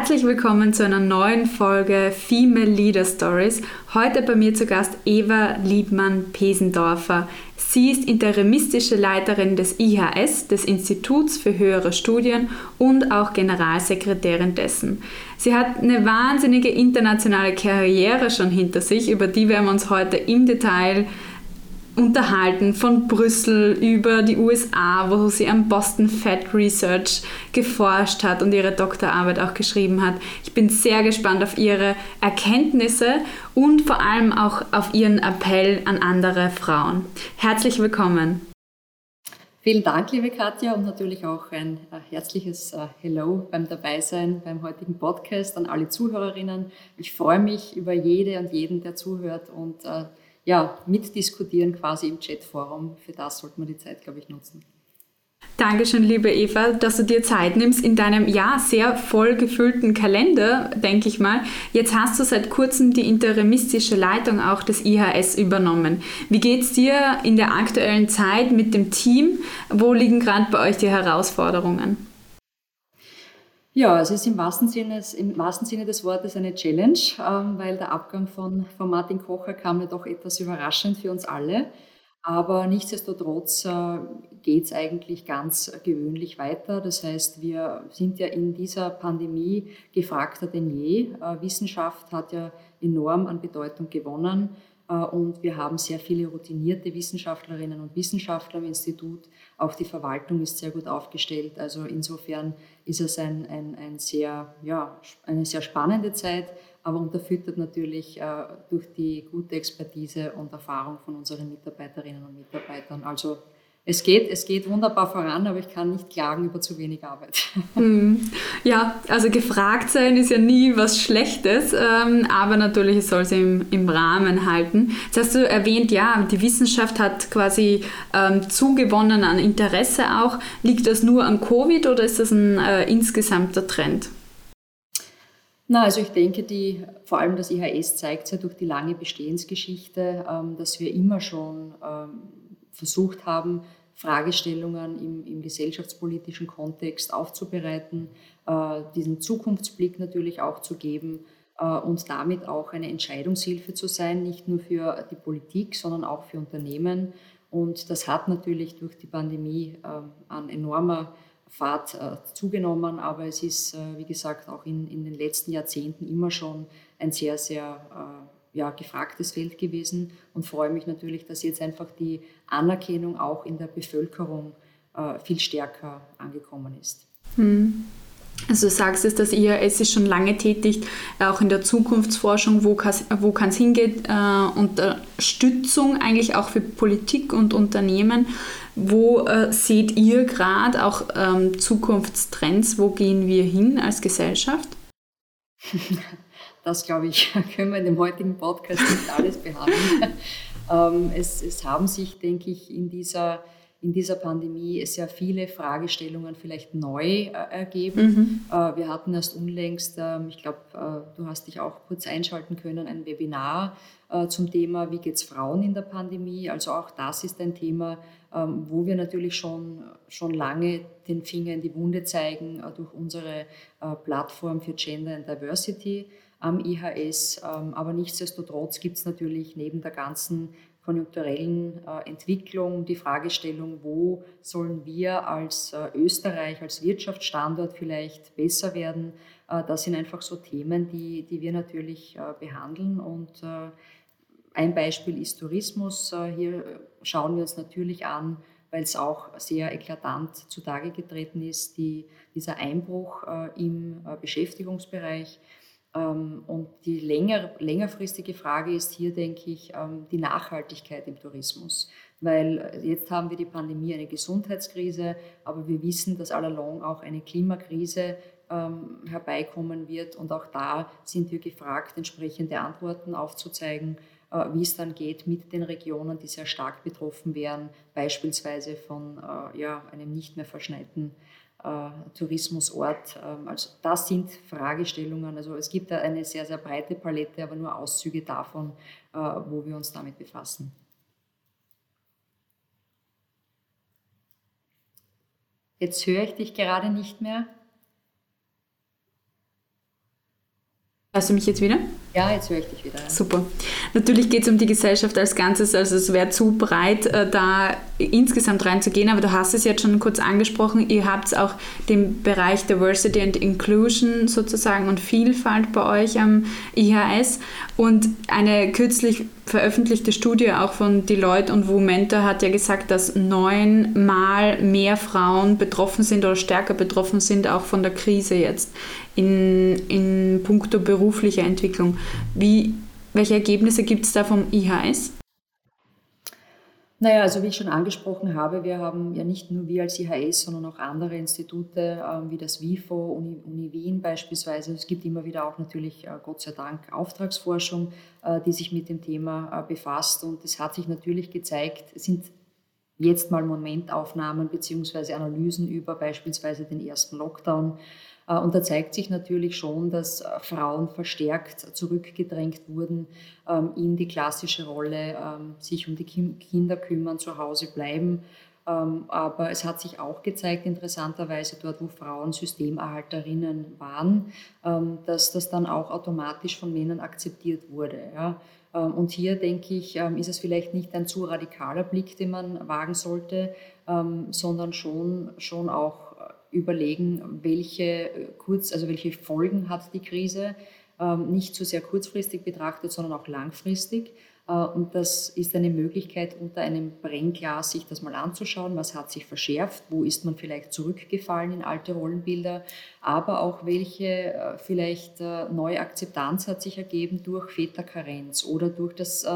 Herzlich willkommen zu einer neuen Folge Female Leader Stories. Heute bei mir zu Gast Eva Liebmann-Pesendorfer. Sie ist interimistische Leiterin des IHS, des Instituts für höhere Studien und auch Generalsekretärin dessen. Sie hat eine wahnsinnige internationale Karriere schon hinter sich, über die werden wir uns heute im Detail unterhalten, von Brüssel über die USA, wo sie am Boston Fed Research geforscht hat und ihre Doktorarbeit auch geschrieben hat. Ich bin sehr gespannt auf ihre Erkenntnisse und vor allem auch auf ihren Appell an andere Frauen. Herzlich willkommen. Vielen Dank, liebe Katja, und natürlich auch ein äh, herzliches äh, Hello beim Dabeisein beim heutigen Podcast an alle Zuhörerinnen. Ich freue mich über jede und jeden, der zuhört und äh, ja, mitdiskutieren quasi im Chatforum. Für das sollte man die Zeit, glaube ich, nutzen. Dankeschön, liebe Eva, dass du dir Zeit nimmst in deinem ja sehr voll gefüllten Kalender, denke ich mal. Jetzt hast du seit kurzem die interimistische Leitung auch des IHS übernommen. Wie geht es dir in der aktuellen Zeit mit dem Team? Wo liegen gerade bei euch die Herausforderungen? Ja, es ist im wahrsten Sinne, im wahrsten Sinne des Wortes eine Challenge, ähm, weil der Abgang von, von Martin Kocher kam ja doch etwas überraschend für uns alle. Aber nichtsdestotrotz äh, geht es eigentlich ganz gewöhnlich weiter. Das heißt, wir sind ja in dieser Pandemie gefragter denn je. Äh, Wissenschaft hat ja enorm an Bedeutung gewonnen. Äh, und wir haben sehr viele routinierte Wissenschaftlerinnen und Wissenschaftler im Institut. Auch die Verwaltung ist sehr gut aufgestellt. Also insofern ist es ein, ein, ein sehr, ja, eine sehr spannende Zeit, aber unterfüttert natürlich äh, durch die gute Expertise und Erfahrung von unseren Mitarbeiterinnen und Mitarbeitern. Also es geht, es geht wunderbar voran, aber ich kann nicht klagen über zu wenig Arbeit. Hm. Ja, also gefragt sein ist ja nie was Schlechtes, ähm, aber natürlich soll es im, im Rahmen halten. Jetzt hast du erwähnt, ja, die Wissenschaft hat quasi ähm, zugewonnen an Interesse auch. Liegt das nur an Covid oder ist das ein äh, insgesamter Trend? Na, also ich denke, die, vor allem das IHS zeigt ja durch die lange Bestehensgeschichte, ähm, dass wir immer schon ähm, versucht haben, Fragestellungen im, im gesellschaftspolitischen Kontext aufzubereiten, äh, diesen Zukunftsblick natürlich auch zu geben äh, und damit auch eine Entscheidungshilfe zu sein, nicht nur für die Politik, sondern auch für Unternehmen. Und das hat natürlich durch die Pandemie äh, an enormer Fahrt äh, zugenommen, aber es ist, äh, wie gesagt, auch in, in den letzten Jahrzehnten immer schon ein sehr, sehr äh, ja, gefragtes Feld gewesen und freue mich natürlich, dass jetzt einfach die Anerkennung auch in der Bevölkerung äh, viel stärker angekommen ist. Hm. Also du sagst es, das IAS ist schon lange tätig, auch in der Zukunftsforschung, wo kann es hingehen, äh, Unterstützung eigentlich auch für Politik und Unternehmen. Wo äh, seht ihr gerade auch ähm, Zukunftstrends? Wo gehen wir hin als Gesellschaft? Das, glaube ich, können wir in dem heutigen Podcast nicht alles behandeln. ähm, es, es, haben sich, denke ich, in dieser, in dieser Pandemie sehr viele Fragestellungen vielleicht neu äh, ergeben. Mhm. Äh, wir hatten erst unlängst, äh, ich glaube, äh, du hast dich auch kurz einschalten können, ein Webinar zum Thema, wie geht es Frauen in der Pandemie. Also auch das ist ein Thema, ähm, wo wir natürlich schon, schon lange den Finger in die Wunde zeigen durch unsere Plattform für Gender and Diversity am IHS. Ähm, aber nichtsdestotrotz gibt es natürlich neben der ganzen konjunkturellen äh, Entwicklung die Fragestellung, wo sollen wir als äh, Österreich, als Wirtschaftsstandort vielleicht besser werden. Äh, das sind einfach so Themen, die, die wir natürlich behandeln. Und ein Beispiel ist Tourismus. Hier schauen wir uns natürlich an, weil es auch sehr eklatant zutage getreten ist, die, dieser Einbruch im Beschäftigungsbereich. Ähm, und die länger, längerfristige Frage ist hier, denke ich, ähm, die Nachhaltigkeit im Tourismus. Weil äh, jetzt haben wir die Pandemie, eine Gesundheitskrise, aber wir wissen, dass allalong auch eine Klimakrise ähm, herbeikommen wird. Und auch da sind wir gefragt, entsprechende Antworten aufzuzeigen, äh, wie es dann geht mit den Regionen, die sehr stark betroffen wären, beispielsweise von äh, ja, einem nicht mehr verschneiten Tourismusort. Ähm, also das sind Fragestellungen. Also es gibt eine sehr, sehr breite Palette, aber nur Auszüge davon, äh, wo wir uns damit befassen. Jetzt höre ich dich gerade nicht mehr. Hörst du mich jetzt wieder? Ja, jetzt höre ich dich wieder. Ja. Super. Natürlich geht es um die Gesellschaft als Ganzes, also es wäre zu breit, äh, da insgesamt reinzugehen, aber du hast es jetzt schon kurz angesprochen, ihr habt auch den Bereich Diversity and Inclusion sozusagen und Vielfalt bei euch am IHS und eine kürzlich veröffentlichte Studie auch von Deloitte und Womenta hat ja gesagt, dass neunmal mehr Frauen betroffen sind oder stärker betroffen sind auch von der Krise jetzt in, in puncto beruflicher Entwicklung. Wie, welche Ergebnisse gibt es da vom IHS? Naja, also wie ich schon angesprochen habe, wir haben ja nicht nur wir als IHS, sondern auch andere Institute äh, wie das WIFO, Uni, Uni, Wien beispielsweise. Es gibt immer wieder auch natürlich, äh, Gott sei Dank, Auftragsforschung, äh, die sich mit dem Thema äh, befasst. Und es hat sich natürlich gezeigt, es sind jetzt mal Momentaufnahmen bzw. Analysen über beispielsweise den ersten Lockdown und da zeigt sich natürlich schon, dass äh, Frauen verstärkt zurückgedrängt wurden ähm, in die klassische Rolle, ähm, sich um die Kinder kümmern, zu Hause bleiben. Ähm, aber es hat sich auch gezeigt, interessanterweise dort, wo Frauen Systemerhalterinnen waren, dass das dann auch automatisch von Männern akzeptiert wurde. Und hier denke ich, ist es vielleicht nicht ein zu radikaler Blick, den man wagen sollte, sondern schon, schon auch überlegen, welche, äh, kurz, also welche Folgen hat die Krise, ähm, nicht so sehr kurzfristig betrachtet, sondern auch langfristig. Äh, und das ist eine Möglichkeit, unter einem Brennglas sich das mal anzuschauen. Was hat sich verschärft? Wo ist man vielleicht zurückgefallen in alte Rollenbilder? Aber auch welche äh, vielleicht neue Akzeptanz hat sich ergeben durch Väterkarenz oder durch das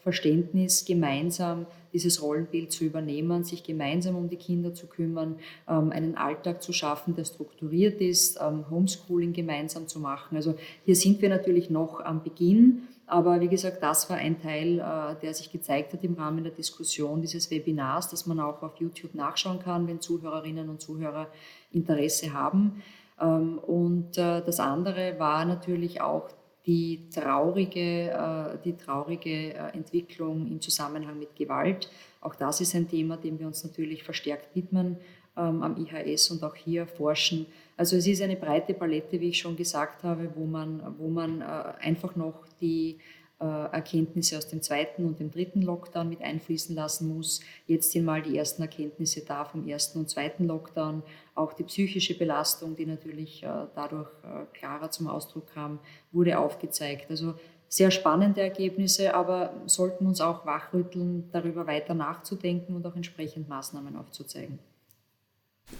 Verständnis, gemeinsam dieses Rollenbild zu übernehmen, sich gemeinsam um die Kinder zu kümmern, ähm, einen Alltag zu schaffen, der strukturiert ist, ähm, Homeschooling gemeinsam zu machen. Also hier sind wir natürlich noch am Beginn. Aber wie gesagt, das war ein Teil, äh, der sich gezeigt hat im Rahmen der Diskussion dieses Webinars, das man auch auf YouTube nachschauen kann, wenn Zuhörerinnen und Zuhörer Interesse haben. Ähm, und äh, das andere war natürlich auch die traurige, äh, die traurige Entwicklung im Zusammenhang mit Gewalt. Auch das ist ein Thema, dem wir uns natürlich verstärkt widmen ähm, am IHS und auch hier forschen. Also es ist eine breite Palette, wie ich schon gesagt habe, wo man, wo man äh, einfach noch die äh, Erkenntnisse aus dem zweiten und dem dritten Lockdown mit einfließen lassen muss. Jetzt sind mal die ersten Erkenntnisse da vom ersten und zweiten Lockdown. Auch die psychische Belastung, die natürlich äh, dadurch klarer zum Ausdruck kam, wurde aufgezeigt. Also sehr spannende Ergebnisse, aber sollten uns auch wachrütteln, darüber weiter nachzudenken und auch entsprechend Maßnahmen aufzuzeigen.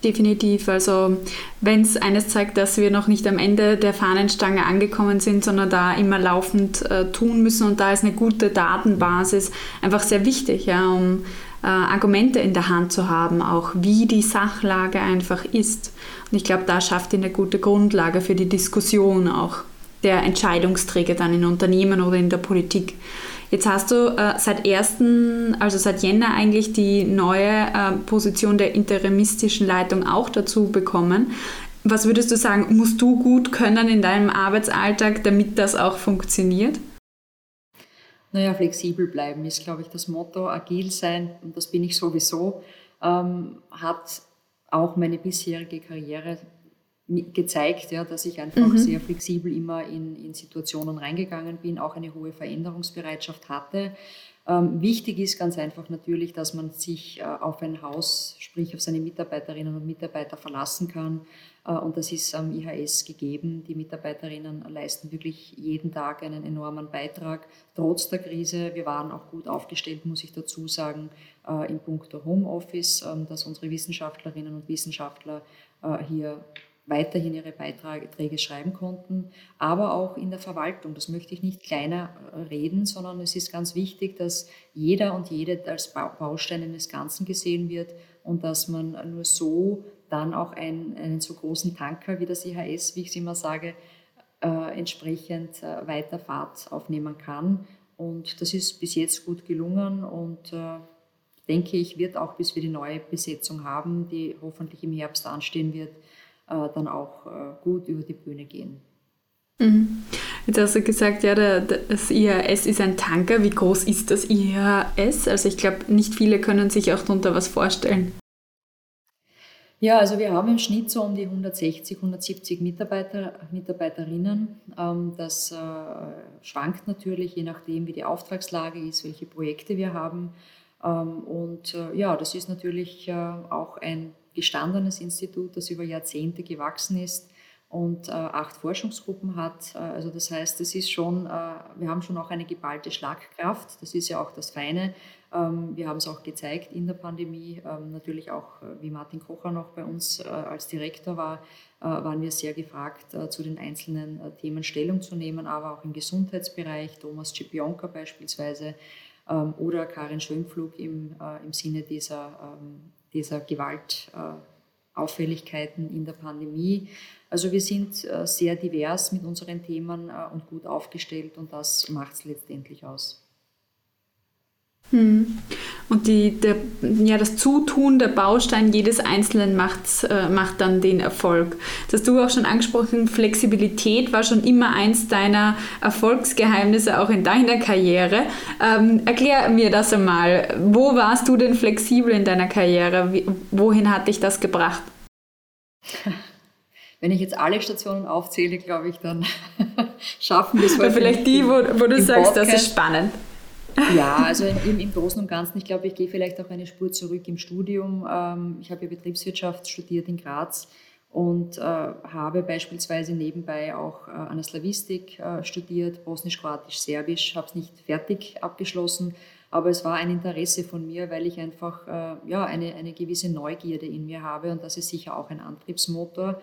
Definitiv. Also wenn es eines zeigt, dass wir noch nicht am Ende der Fahnenstange angekommen sind, sondern da immer laufend äh, tun müssen und da ist eine gute Datenbasis einfach sehr wichtig, ja, um äh, Argumente in der Hand zu haben, auch wie die Sachlage einfach ist. Und ich glaube, da schafft ihr eine gute Grundlage für die Diskussion auch der Entscheidungsträger dann in Unternehmen oder in der Politik. Jetzt hast du äh, seit 1., also seit Jänner eigentlich die neue äh, Position der interimistischen Leitung auch dazu bekommen. Was würdest du sagen, musst du gut können in deinem Arbeitsalltag, damit das auch funktioniert? Naja, flexibel bleiben ist, glaube ich, das Motto. Agil sein, und das bin ich sowieso, ähm, hat auch meine bisherige Karriere gezeigt, ja, dass ich einfach mhm. sehr flexibel immer in, in Situationen reingegangen bin, auch eine hohe Veränderungsbereitschaft hatte. Ähm, wichtig ist ganz einfach natürlich, dass man sich äh, auf ein Haus, sprich auf seine Mitarbeiterinnen und Mitarbeiter verlassen kann. Äh, und das ist am IHS gegeben. Die Mitarbeiterinnen leisten wirklich jeden Tag einen enormen Beitrag, trotz der Krise. Wir waren auch gut aufgestellt, muss ich dazu sagen, äh, in puncto Homeoffice, äh, dass unsere Wissenschaftlerinnen und Wissenschaftler äh, hier weiterhin ihre Beiträge schreiben konnten, aber auch in der Verwaltung. Das möchte ich nicht kleiner äh, reden, sondern es ist ganz wichtig, dass jeder und jede als Baustein eines Ganzen gesehen wird und dass man nur so dann auch einen, einen so großen Tanker wie das IHS, wie ich es immer sage, äh, entsprechend äh, weiter Fahrt aufnehmen kann. Und das ist bis jetzt gut gelungen und äh, denke ich, wird auch bis wir die neue Besetzung haben, die hoffentlich im Herbst anstehen wird, dann auch äh, gut über die Bühne gehen. Mhm. Jetzt hast du gesagt, ja, das IHS ist ein Tanker. Wie groß ist das IHS? Also ich glaube, nicht viele können sich auch darunter was vorstellen. Ja, also wir haben im Schnitt so um die 160, 170 Mitarbeiter, Mitarbeiterinnen. Ähm, das äh, schwankt natürlich, je nachdem, wie die Auftragslage ist, welche Projekte wir haben. Ähm, und äh, ja, das ist natürlich äh, auch ein gestandenes Institut, das über Jahrzehnte gewachsen ist und äh, acht Forschungsgruppen hat. Äh, also das heißt, es ist schon, äh, wir haben schon auch eine geballte Schlagkraft. Das ist ja auch das Feine. Ähm, wir haben es auch gezeigt in der Pandemie. Ähm, natürlich auch, äh, wie Martin Kocher noch bei uns äh, als Direktor war, äh, waren wir sehr gefragt, zu den einzelnen Themen Stellung zu nehmen, aber auch im Gesundheitsbereich. Thomas Cipionka beispielsweise ähm, oder Karin Schönpflug im, im Sinne dieser, dieser Gewalt. Auffälligkeiten in der Pandemie. Also wir sind äh, sehr divers mit unseren Themen äh, und gut aufgestellt und das macht es letztendlich aus. Hm. Und die, der, ja, das Zutun der Baustein jedes Einzelnen macht, äh, macht dann den Erfolg. Das hast du auch schon angesprochen, Flexibilität war schon immer eins deiner Erfolgsgeheimnisse auch in deiner Karriere. Ähm, erklär mir das einmal. Wo warst du denn flexibel in deiner Karriere? Wie, wohin hat dich das gebracht? Wenn ich jetzt alle Stationen aufzähle, glaube ich, dann schaffen wir es heute. Vielleicht die, wo, wo du sagst, Podcast. das ist spannend. Ja, also im, im, Großen und Ganzen, ich glaube, ich gehe vielleicht auch eine Spur zurück im Studium. Ähm, ich habe ja Betriebswirtschaft studiert in Graz und äh, habe beispielsweise nebenbei auch äh, Anaslavistik äh, studiert, Bosnisch, Kroatisch, Serbisch, habe es nicht fertig abgeschlossen, aber es war ein Interesse von mir, weil ich einfach ja, eine, eine gewisse Neugierde in mir habe und das ist sicher auch ein Antriebsmotor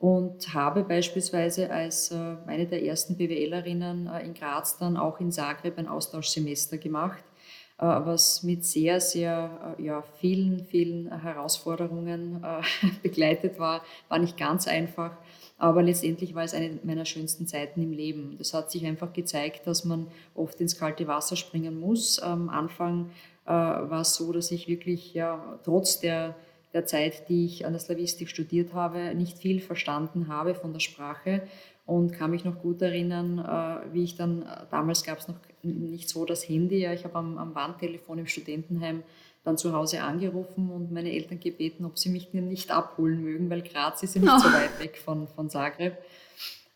und habe beispielsweise als äh, eine der ersten BWLerinnen äh, in Graz dann auch in Zagreb ein Austauschsemester gemacht, äh, was mit sehr, sehr ja, vielen, vielen Herausforderungen begleitet war. War nicht ganz einfach, aber letztendlich war es eine meiner schönsten Zeiten im Leben. Das hat sich einfach gezeigt, dass man oft ins kalte Wasser springen muss. Am Anfang war es so, dass ich wirklich ja, trotz der der Zeit, die ich an der Slavistik studiert habe, nicht viel verstanden habe von der Sprache und kann mich noch gut erinnern, äh, wie ich dann, äh, damals gab es noch nicht so das Handy, ja, ich habe am, am Wandtelefon im Studentenheim dann zu Hause angerufen und meine Eltern gebeten, ob sie mich nicht abholen mögen, weil Graz ist ja nicht oh. so weit weg von, von Zagreb,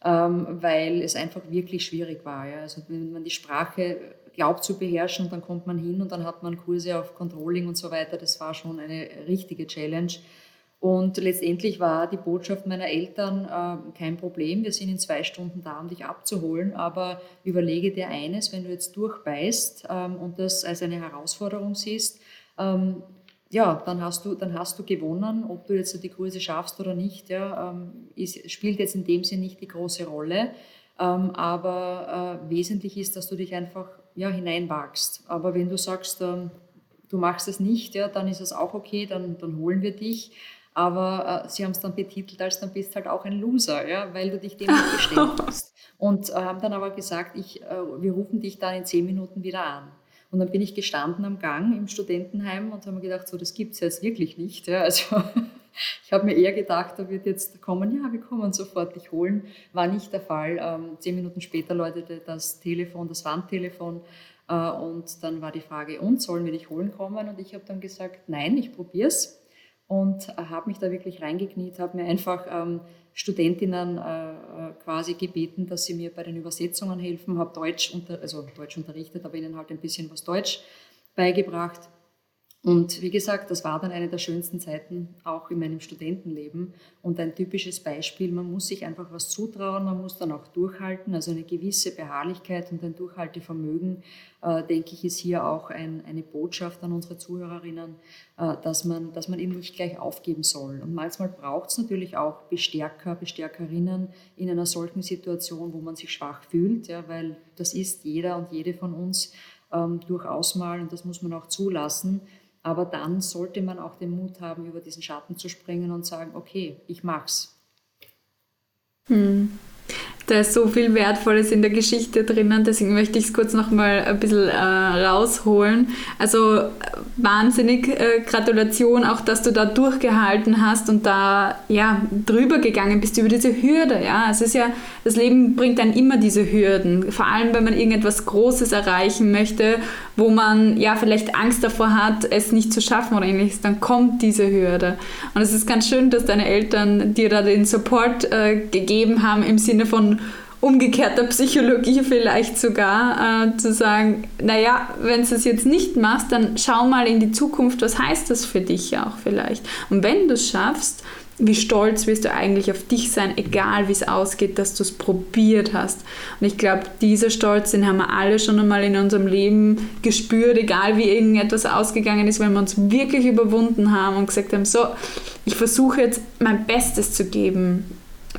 ähm, weil es einfach wirklich schwierig war. Ja. Also wenn man die Sprache glaubt zu beherrschen dann kommt man hin und dann hat man Kurse auf Controlling und so weiter. Das war schon eine richtige Challenge. Und letztendlich war die Botschaft meiner Eltern äh, kein Problem. Wir sind in zwei Stunden da, um dich abzuholen. Aber überlege dir eines, wenn du jetzt durchbeißt ähm, und das als eine Herausforderung siehst, ähm, ja, dann hast, du, dann hast du gewonnen. Ob du jetzt die Kurse schaffst oder nicht, ja, ähm, ist, spielt jetzt in dem Sinne nicht die große Rolle. Ähm, aber äh, wesentlich ist, dass du dich einfach ja, hineinwagst. Aber wenn du sagst, ähm, du machst es nicht, ja, dann ist es auch okay, dann, dann holen wir dich. Aber äh, sie haben es dann betitelt als dann bist halt auch ein Loser, ja, weil du dich dem nicht gestellt hast. Und äh, haben dann aber gesagt, ich, äh, wir rufen dich dann in zehn Minuten wieder an. Und dann bin ich gestanden am Gang im Studentenheim und habe mir gedacht, so, das gibt es jetzt wirklich nicht. Ja. Also ich habe mir eher gedacht, da wird jetzt kommen, ja, wir kommen sofort dich holen. War nicht der Fall. Ähm, zehn Minuten später läutete das Telefon, das Wandtelefon. Äh, und dann war die Frage, und sollen wir dich holen kommen? Und ich habe dann gesagt, nein, ich probiere es. Und habe mich da wirklich reingekniet, habe mir einfach ähm, Studentinnen äh, äh, quasi gebeten, dass sie mir bei den Übersetzungen helfen, habe Deutsch, unter, also Deutsch unterrichtet, aber ihnen halt ein bisschen was Deutsch beigebracht und wie gesagt, das war dann eine der schönsten Zeiten auch in meinem Studentenleben. Und ein typisches Beispiel, man muss sich einfach was zutrauen, man muss dann auch durchhalten, also eine gewisse Beharrlichkeit und ein Durchhaltevermögen, äh, denke ich, ist hier auch ein, eine Botschaft an unsere Zuhörerinnen, äh, dass, man, dass man eben nicht gleich aufgeben soll. Und manchmal braucht es natürlich auch Bestärker, Bestärkerinnen in einer solchen Situation, wo man sich schwach fühlt, ja, weil das ist jeder und jede von uns ähm, durchaus mal und das muss man auch zulassen aber dann sollte man auch den Mut haben, über diesen Schatten zu springen und sagen, okay, ich mach's. Hm. Da ist so viel Wertvolles in der Geschichte drinnen, deswegen möchte ich es kurz nochmal ein bisschen äh, rausholen. Also wahnsinnig äh, Gratulation auch, dass du da durchgehalten hast und da ja drüber gegangen bist über diese Hürde. Ja, es ist ja, das Leben bringt dann immer diese Hürden, vor allem wenn man irgendetwas Großes erreichen möchte, wo man ja vielleicht Angst davor hat, es nicht zu schaffen oder ähnliches, dann kommt diese Hürde. Und es ist ganz schön, dass deine Eltern dir da den Support äh, gegeben haben im Sinne von umgekehrter Psychologie vielleicht sogar, äh, zu sagen, naja, wenn du es jetzt nicht machst, dann schau mal in die Zukunft, was heißt das für dich auch vielleicht. Und wenn du es schaffst, wie stolz wirst du eigentlich auf dich sein, egal wie es ausgeht, dass du es probiert hast. Und ich glaube, dieser Stolz, den haben wir alle schon einmal in unserem Leben gespürt, egal wie irgendetwas ausgegangen ist, wenn wir uns wirklich überwunden haben und gesagt haben, so, ich versuche jetzt mein Bestes zu geben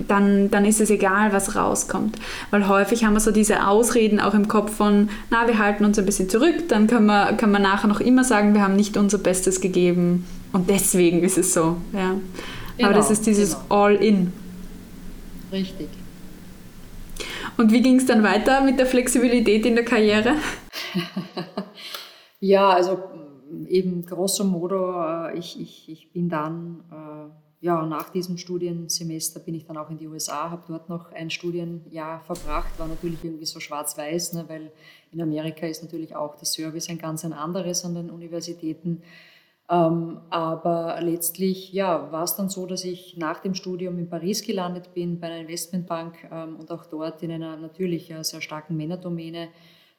dann, dann ist es egal, was rauskommt. Weil häufig haben wir so diese Ausreden auch im Kopf von, na, wir halten uns ein bisschen zurück, dann kann man, kann man nachher noch immer sagen, wir haben nicht unser Bestes gegeben und deswegen ist es so. Ja. Genau, Aber das ist dieses genau. All-In. Richtig. Und wie ging es dann weiter mit der Flexibilität in der Karriere? ja, also eben grosso modo, äh, ich, ich, ich bin dann äh, ja, nach diesem Studiensemester bin ich dann auch in die USA, habe dort noch ein Studienjahr verbracht, war natürlich irgendwie so schwarz-weiß, ne, weil in Amerika ist natürlich auch der Service ein ganz ein anderes an den Universitäten. Ähm, aber letztlich ja, war es dann so, dass ich nach dem Studium in Paris gelandet bin, bei einer Investmentbank ähm, und auch dort in einer natürlich ja, sehr starken Männerdomäne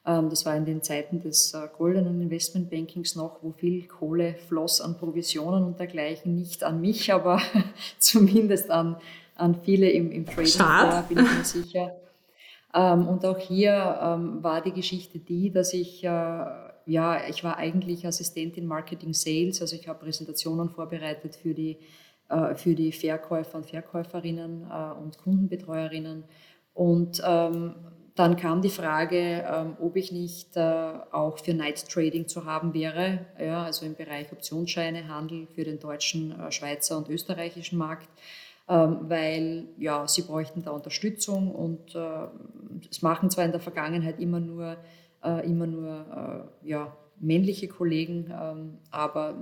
ähm, das war in den Zeiten des äh, goldenen Investmentbankings noch, wo viel Kohle floss an Provisionen und dergleichen, nicht an mich, aber zumindest an, an viele im, im Trading, Schad. bin ich mir sicher. Ähm, und auch hier ähm, war die Geschichte die, dass ich, äh, ja, ich war eigentlich Assistentin Marketing Sales, also ich habe Präsentationen vorbereitet für die, äh, für die Verkäufer und Verkäuferinnen und Kundenbetreuerinnen. Und dann kam die Frage, ähm, ob ich nicht äh, auch für Night Trading zu haben wäre, ja, also im Bereich Optionsscheine, Handel für den deutschen, äh, Schweizer und österreichischen Markt, ähm, weil ja, sie bräuchten da Unterstützung und äh, es machen zwar in der Vergangenheit immer nur, immer nur ja, männliche Kollegen, ähm, aber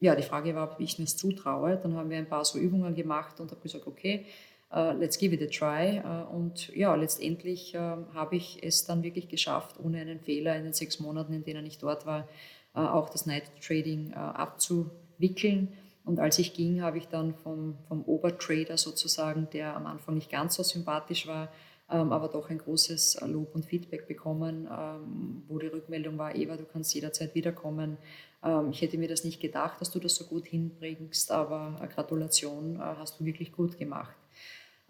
ja, die Frage war, ob ich mir es zutraue. Dann haben wir ein paar so Übungen gemacht und habe gesagt, okay, uh, let's give it a try. Uh, und ja, letztendlich uh, habe ich es dann wirklich geschafft, ohne einen Fehler in den sechs Monaten, in denen ich dort war, auch das Night Trading abzuwickeln. Und als ich ging, habe ich dann vom, vom Obertrader sozusagen, der am Anfang nicht ganz so sympathisch war, aber doch ein großes Lob und Feedback bekommen, ähm, wo die Rückmeldung war, Eva, du kannst jederzeit wiederkommen. Ähm, ich hätte mir das nicht gedacht, dass du das so gut hinbringst, aber Gratulation, hast du wirklich gut gemacht.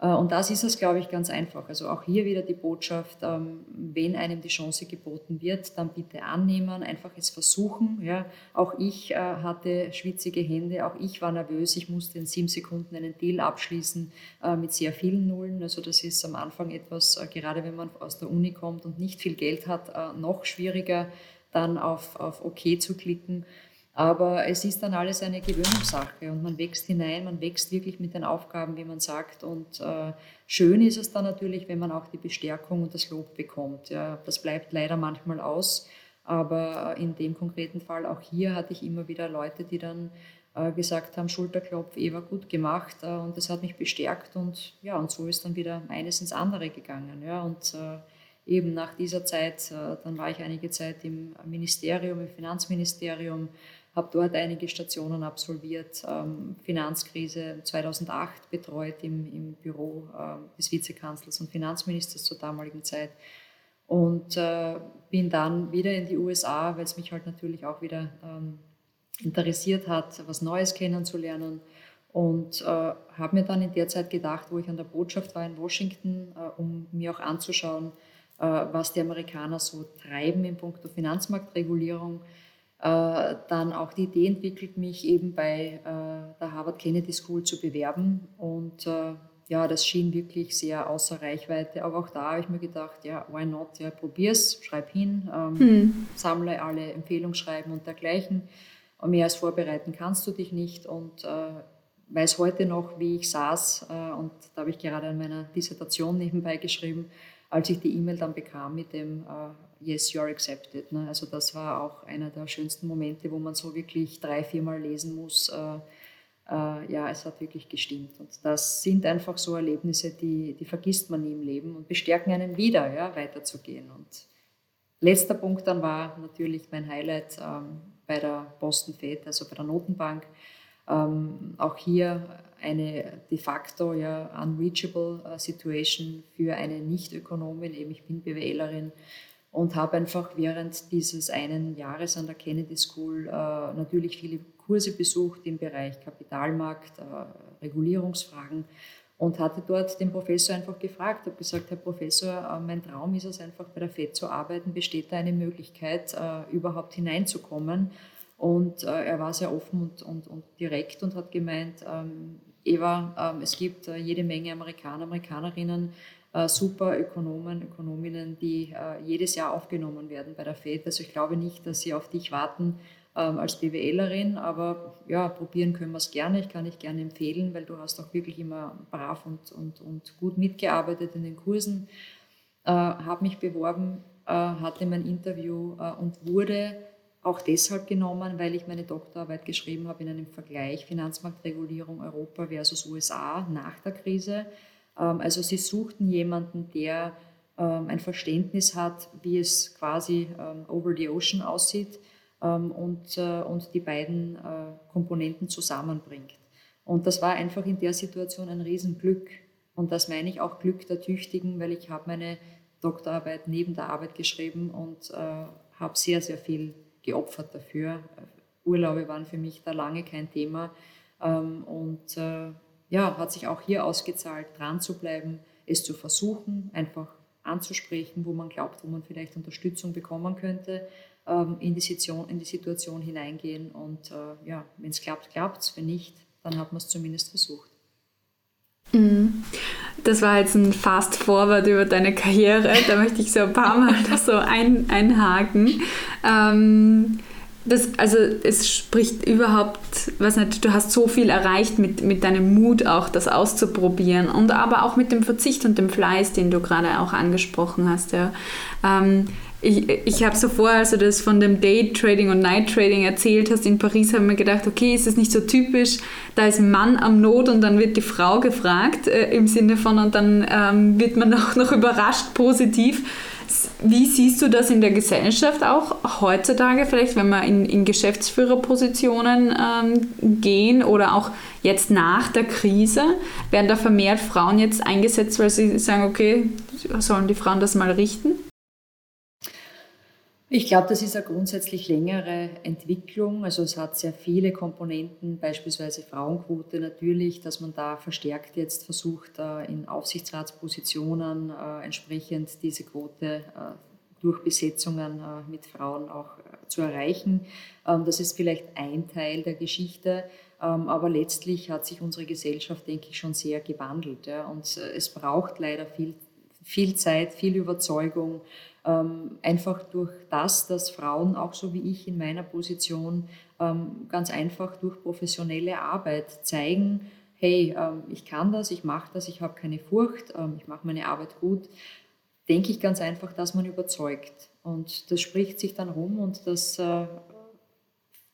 Äh, und das ist es, glaube ich, ganz einfach. Also auch hier wieder die Botschaft, ähm, wenn einem die Chance geboten wird, dann bitte annehmen, einfach es versuchen. Ja. Auch ich äh, hatte schwitzige Hände, auch ich war nervös, ich musste in sieben Sekunden einen Deal abschließen äh, mit sehr vielen Nullen. Also das ist am Anfang etwas, gerade wenn man aus der Uni kommt und nicht viel Geld hat, noch schwieriger dann auf, auf OK zu klicken. Aber es ist dann alles eine Gewöhnungssache und man wächst hinein, man wächst wirklich mit den Aufgaben, wie man sagt. Und äh, schön ist es dann natürlich, wenn man auch die Bestärkung und das Lob bekommt. Ja, das bleibt leider manchmal aus, aber in dem konkreten Fall, auch hier hatte ich immer wieder Leute, die dann äh, gesagt haben, Schulterklopf, Eva, gut gemacht. Äh, und das hat mich bestärkt und ja, und so ist dann wieder eines ins andere gegangen. Ja, und äh, eben nach dieser Zeit, äh, dann war ich einige Zeit im Ministerium, im Finanzministerium, habe dort einige Stationen absolviert, ähm, Finanzkrise 2008 betreut im, im Büro äh, des Vizekanzlers und Finanzministers zur damaligen Zeit. Und äh, bin dann wieder in die USA, weil es mich halt natürlich auch wieder ähm, interessiert hat, was Neues kennenzulernen. Und äh, habe mir dann in der Zeit gedacht, wo ich an der Botschaft war in Washington, äh, um mir auch anzuschauen, äh, was die Amerikaner so treiben in puncto Finanzmarktregulierung, dann auch die Idee entwickelt, mich eben bei äh, der Harvard Kennedy School zu bewerben. Und äh, ja, das schien wirklich sehr außer Reichweite. Aber auch da habe ich mir gedacht, ja, why not? Ja, probier's, schreib hin, ähm, hm. sammle alle Empfehlungsschreiben und dergleichen. Und mehr als vorbereiten kannst du dich nicht. Und äh, weiß heute noch, wie ich saß äh, und da habe ich gerade an meiner Dissertation nebenbei geschrieben, als ich die E-Mail dann bekam mit dem äh, Yes, you're accepted. Ne? Also das war auch einer der schönsten Momente, wo man so wirklich drei, viermal lesen muss. Äh, äh, ja, es hat wirklich gestimmt. Und das sind einfach so Erlebnisse, die, die vergisst man nie im Leben und bestärken einen wieder, ja, weiterzugehen. Und letzter Punkt dann war natürlich mein Highlight ähm, bei der Boston Fed, also bei der Notenbank. Ähm, auch hier eine de facto ja unreachable äh, Situation für eine Nicht-Ökonomin, eben ich bin BWLerin und habe einfach während dieses einen Jahres an der Kennedy School äh, natürlich viele Kurse besucht im Bereich Kapitalmarkt, äh, Regulierungsfragen und hatte dort den Professor einfach gefragt, habe gesagt, Herr Professor, äh, mein Traum ist es einfach bei der FED zu arbeiten, besteht da eine Möglichkeit, äh, überhaupt hineinzukommen? Und äh, er war sehr offen und, und, und direkt und hat gemeint, ähm, Eva, ähm, es gibt äh, jede Menge Amerikaner, Amerikanerinnen, äh, super Ökonomen, Ökonominnen, die äh, jedes Jahr aufgenommen werden bei der FED. Also ich glaube nicht, dass sie auf dich warten ähm, als BWLerin, aber ja, probieren können wir es gerne. Ich kann dich gerne empfehlen, weil du hast auch wirklich immer brav und, und, und gut mitgearbeitet in den Kursen. Äh, habe mich beworben, hatte mein Interview und wurde auch deshalb genommen, weil ich meine Doktorarbeit geschrieben habe in einem Vergleich Finanzmarktregulierung Europa versus USA nach der Krise. Ähm, also sie suchten jemanden, der ähm, ein Verständnis hat, wie es quasi ähm, over the ocean aussieht und, äh, und die beiden äh, Komponenten zusammenbringt. Und das war einfach in der Situation ein Riesenglück. Und das meine ich auch Glück der Tüchtigen, weil ich habe meine Doktorarbeit neben der Arbeit geschrieben und äh, habe sehr, sehr viel geopfert dafür. Urlaube waren für mich da lange kein Thema. Ähm, und äh, ja, hat sich auch hier ausgezahlt, dran zu bleiben, es zu versuchen, einfach anzusprechen, wo man glaubt, wo man vielleicht Unterstützung bekommen könnte, ähm, in, die Situation, in die Situation hineingehen. Und äh, ja, wenn es klappt, klappt es. Wenn nicht, dann hat man es zumindest versucht. Mhm. Das war jetzt ein Fast Forward über deine Karriere. Da möchte ich so ein paar Mal so ein, einhaken. Ähm, das, also es spricht überhaupt, was nicht, du hast so viel erreicht mit, mit deinem Mut auch, das auszuprobieren und aber auch mit dem Verzicht und dem Fleiß, den du gerade auch angesprochen hast. Ja. Ähm, ich, ich habe so vorher, als du das von dem Day Trading und Night Trading erzählt hast in Paris, habe ich mir gedacht, okay, ist es nicht so typisch, da ist ein Mann am Not und dann wird die Frau gefragt äh, im Sinne von und dann ähm, wird man auch noch überrascht positiv. Wie siehst du das in der Gesellschaft auch heutzutage, vielleicht wenn wir in, in Geschäftsführerpositionen ähm, gehen oder auch jetzt nach der Krise? Werden da vermehrt Frauen jetzt eingesetzt, weil sie sagen, okay, sollen die Frauen das mal richten? Ich glaube, das ist eine grundsätzlich längere Entwicklung. Also es hat sehr viele Komponenten, beispielsweise Frauenquote natürlich, dass man da verstärkt jetzt versucht, äh, in Aufsichtsratspositionen äh, entsprechend diese Quote äh, durch Besetzungen mit Frauen auch zu erreichen. Ähm, das ist vielleicht ein Teil der Geschichte. Ähm, aber letztlich hat sich unsere Gesellschaft, denke ich, schon sehr gewandelt. Und es braucht leider viel, viel Zeit, viel Überzeugung, einfach durch das, dass Frauen auch so wie ich in meiner Position ähm, ganz einfach durch professionelle Arbeit zeigen, hey, ähm, ich kann das, ich mache das, ich habe keine Furcht, ähm, ich mache meine Arbeit gut, denke ich ganz einfach, dass man überzeugt. Und das spricht sich dann rum und das äh,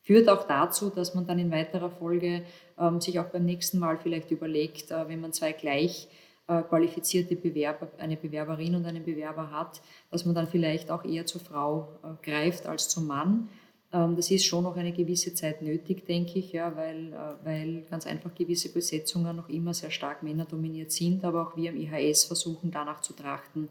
führt auch dazu, dass man dann in weiterer Folge ähm, sich auch beim nächsten Mal vielleicht überlegt, äh, wenn man zwei gleich qualifizierte Bewerber, eine Bewerberin und einen Bewerber hat, dass man dann vielleicht auch eher zur Frau äh, greift als zum Mann. Ähm, das ist schon noch eine gewisse Zeit nötig, denke ich, ja, weil, äh, weil ganz einfach gewisse Besetzungen noch immer sehr stark männerdominiert sind. Aber auch wir im IHS versuchen danach zu trachten,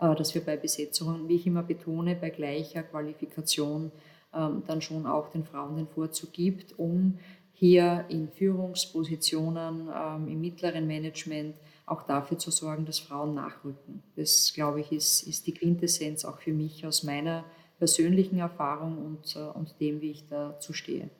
dass wir bei Besetzungen, wie ich immer betone, bei gleicher Qualifikation ähm, dann schon auch den Frauen den Vorzug gibt, um hier in Führungspositionen ähm, im mittleren Management auch dafür zu sorgen, dass Frauen nachrücken. Das, glaube ich, ist, ist die Quintessenz auch für mich aus meiner persönlichen Erfahrung und, äh, und dem, wie ich dazu stehe.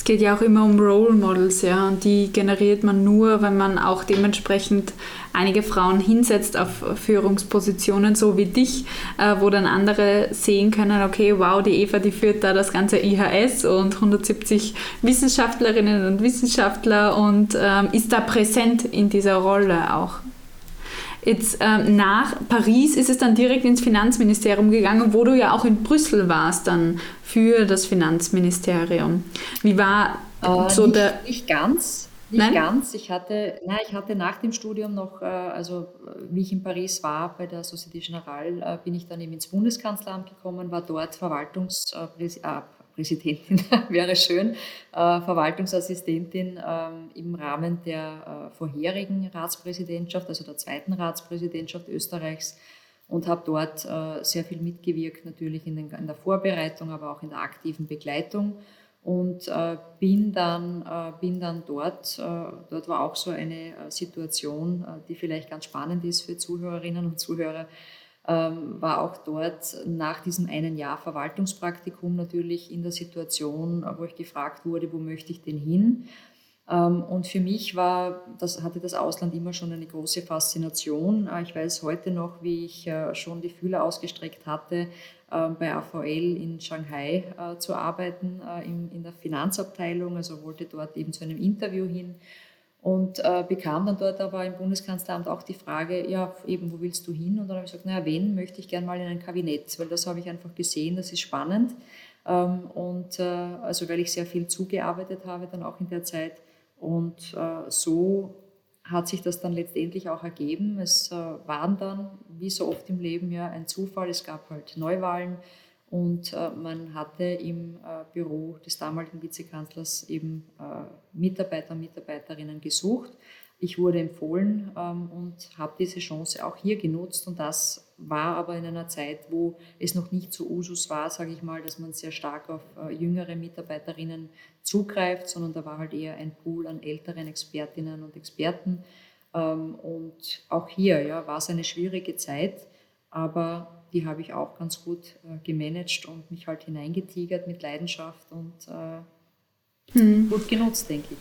Es geht ja auch immer um Role Models, ja, und die generiert man nur, wenn man auch dementsprechend einige Frauen hinsetzt auf Führungspositionen, so wie dich, äh, wo dann andere sehen können, okay, wow, die Eva, die führt da das ganze IHS und 170 Wissenschaftlerinnen und Wissenschaftler und ähm, ist da präsent in dieser Rolle auch. Jetzt ähm, nach Paris ist es dann direkt ins Finanzministerium gegangen, wo du ja auch in Brüssel warst dann für das Finanzministerium. Wie war äh, so nicht, der... Nicht ganz. Nicht nein? ganz. Ich hatte, nein, ich hatte nach dem Studium noch, äh, also wie ich in Paris war bei der Société Générale, äh, bin ich dann eben ins Bundeskanzleramt gekommen, war dort Verwaltungspräsident, äh, Präsidentin wäre schön, äh, Verwaltungsassistentin ähm, im Rahmen der äh, vorherigen Ratspräsidentschaft, also der zweiten Ratspräsidentschaft Österreichs und habe dort äh, sehr viel mitgewirkt, natürlich in, den, in, der Vorbereitung, aber auch in der aktiven Begleitung. Und äh, bin, dann, äh, bin dann dort, äh, dort war auch so eine Situation, die vielleicht ganz spannend ist für Zuhörerinnen und Zuhörer, ähm, war auch dort nach diesem einen Jahr Verwaltungspraktikum natürlich in der Situation, wo ich gefragt wurde, wo möchte ich denn hin? Ähm, und für mich war, das hatte das Ausland immer schon eine große Faszination. Äh, ich weiß heute noch, wie ich äh, schon die Fühler ausgestreckt hatte, ähm, bei AVL in Shanghai äh, zu arbeiten, in der Finanzabteilung, also wollte dort eben zu einem Interview hin und äh, bekam dann dort aber im Bundeskanzleramt auch die Frage, ja, eben, wo willst du hin? Und dann habe ich gesagt, naja, wen möchte ich gerne mal in ein Kabinett, weil das habe ich einfach gesehen, das ist spannend. Ähm, und äh, also, weil ich sehr viel zugearbeitet habe dann auch in der Zeit. Und äh, so hat sich das dann letztendlich auch ergeben. Es äh, waren dann, wie so oft im Leben, ja ein Zufall. Es gab halt Neuwahlen und äh, man hatte im äh, Büro des damaligen Vizekanzlers eben äh, Mitarbeiter und Mitarbeiterinnen gesucht. Ich wurde empfohlen ähm, und habe diese Chance auch hier genutzt. Und das war aber in einer Zeit, wo es noch nicht so Usus war, sage ich mal, dass man sehr stark auf äh, jüngere Mitarbeiterinnen zugreift, sondern da war halt eher ein Pool an älteren Expertinnen und Experten. Ähm, und auch hier ja, war es eine schwierige Zeit, aber die habe ich auch ganz gut äh, gemanagt und mich halt hineingetigert mit Leidenschaft und äh, hm. gut genutzt, denke ich.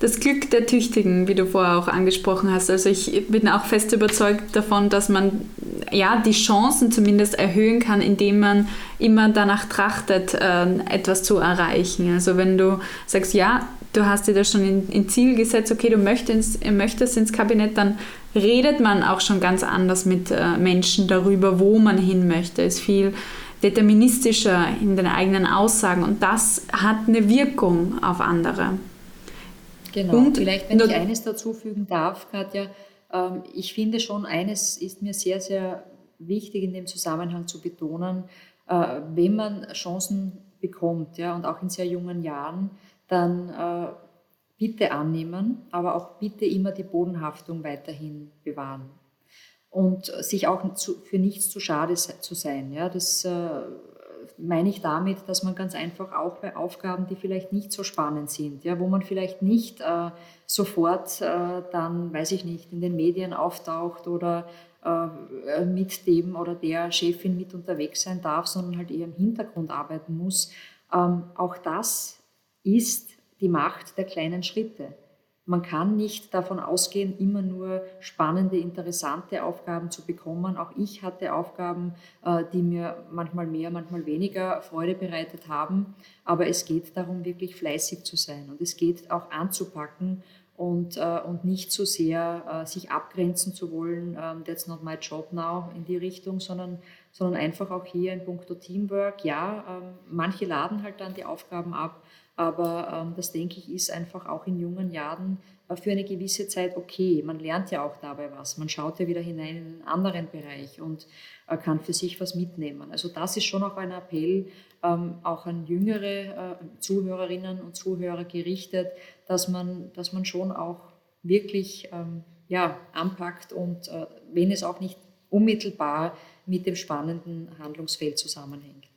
Das Glück der Tüchtigen, wie du vorher auch angesprochen hast. Also ich bin auch fest überzeugt davon, dass man ja die Chancen zumindest erhöhen kann, indem man immer danach trachtet, äh, etwas zu erreichen. Also wenn du sagst, ja, du hast dir das schon in, in Ziel gesetzt, okay, du möchtest, möchtest ins Kabinett, dann redet man auch schon ganz anders mit äh, Menschen darüber, wo man hin möchte. Ist viel deterministischer in den eigenen Aussagen und das hat eine Wirkung auf andere. Genau. Und vielleicht, wenn ich eines dazu fügen darf, Katja, ähm, ich finde schon, eines ist mir sehr, sehr wichtig in dem Zusammenhang zu betonen, äh, wenn man Chancen bekommt, ja, und auch in sehr jungen Jahren, dann äh, bitte annehmen, aber auch bitte immer die Bodenhaftung weiterhin bewahren und sich auch für nichts zu schade zu sein. Ja, das äh, meine ich damit, dass man ganz einfach auch bei Aufgaben, die vielleicht nicht so spannend sind, ja, wo man vielleicht nicht äh, sofort äh, dann, weiß ich nicht, in den Medien auftaucht oder äh, mit dem oder der Chefin mit unterwegs sein darf, sondern halt eher im Hintergrund arbeiten muss. Ähm, auch das ist die Macht der kleinen Schritte. Man kann nicht davon ausgehen, immer nur spannende, interessante Aufgaben zu bekommen. Auch ich hatte Aufgaben, äh, die mir manchmal mehr, manchmal weniger Freude bereitet haben. Aber es geht darum, wirklich fleißig zu sein. Und es geht auch anzupacken und, äh, und nicht so sehr äh, sich abgrenzen zu wollen, ähm, that's not my job now in die Richtung, sondern, sondern einfach auch hier in puncto Teamwork. Ja, ähm, manche laden halt dann die Aufgaben ab, aber ähm, das, denke ich, ist einfach auch in jungen Jahren äh, für eine gewisse Zeit okay. Man lernt ja auch dabei was. Man schaut ja wieder hinein in einen anderen Bereich und äh, kann für sich was mitnehmen. Also das ist schon auch ein Appell, ähm, auch an jüngere äh, Zuhörerinnen und Zuhörer gerichtet, dass man, dass man schon auch wirklich ähm, ja, anpackt und äh, wenn es auch nicht unmittelbar mit dem spannenden Handlungsfeld zusammenhängt.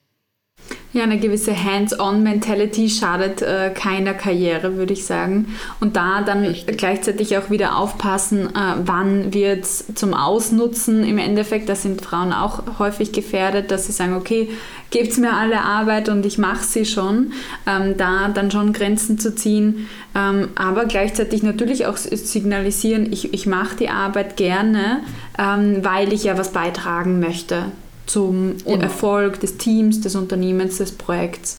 Ja, eine gewisse Hands-on-Mentality schadet äh, keiner Karriere, würde ich sagen. Und da dann Richtig. gleichzeitig auch wieder aufpassen, äh, wann wird es zum Ausnutzen im Endeffekt. Da sind Frauen auch häufig gefährdet, dass sie sagen, okay, gebt mir alle Arbeit und ich mache sie schon. Ähm, da dann schon Grenzen zu ziehen, ähm, aber gleichzeitig natürlich auch signalisieren, ich, ich mache die Arbeit gerne, ähm, weil ich ja was beitragen möchte zum genau. Erfolg des Teams, des Unternehmens, des Projekts.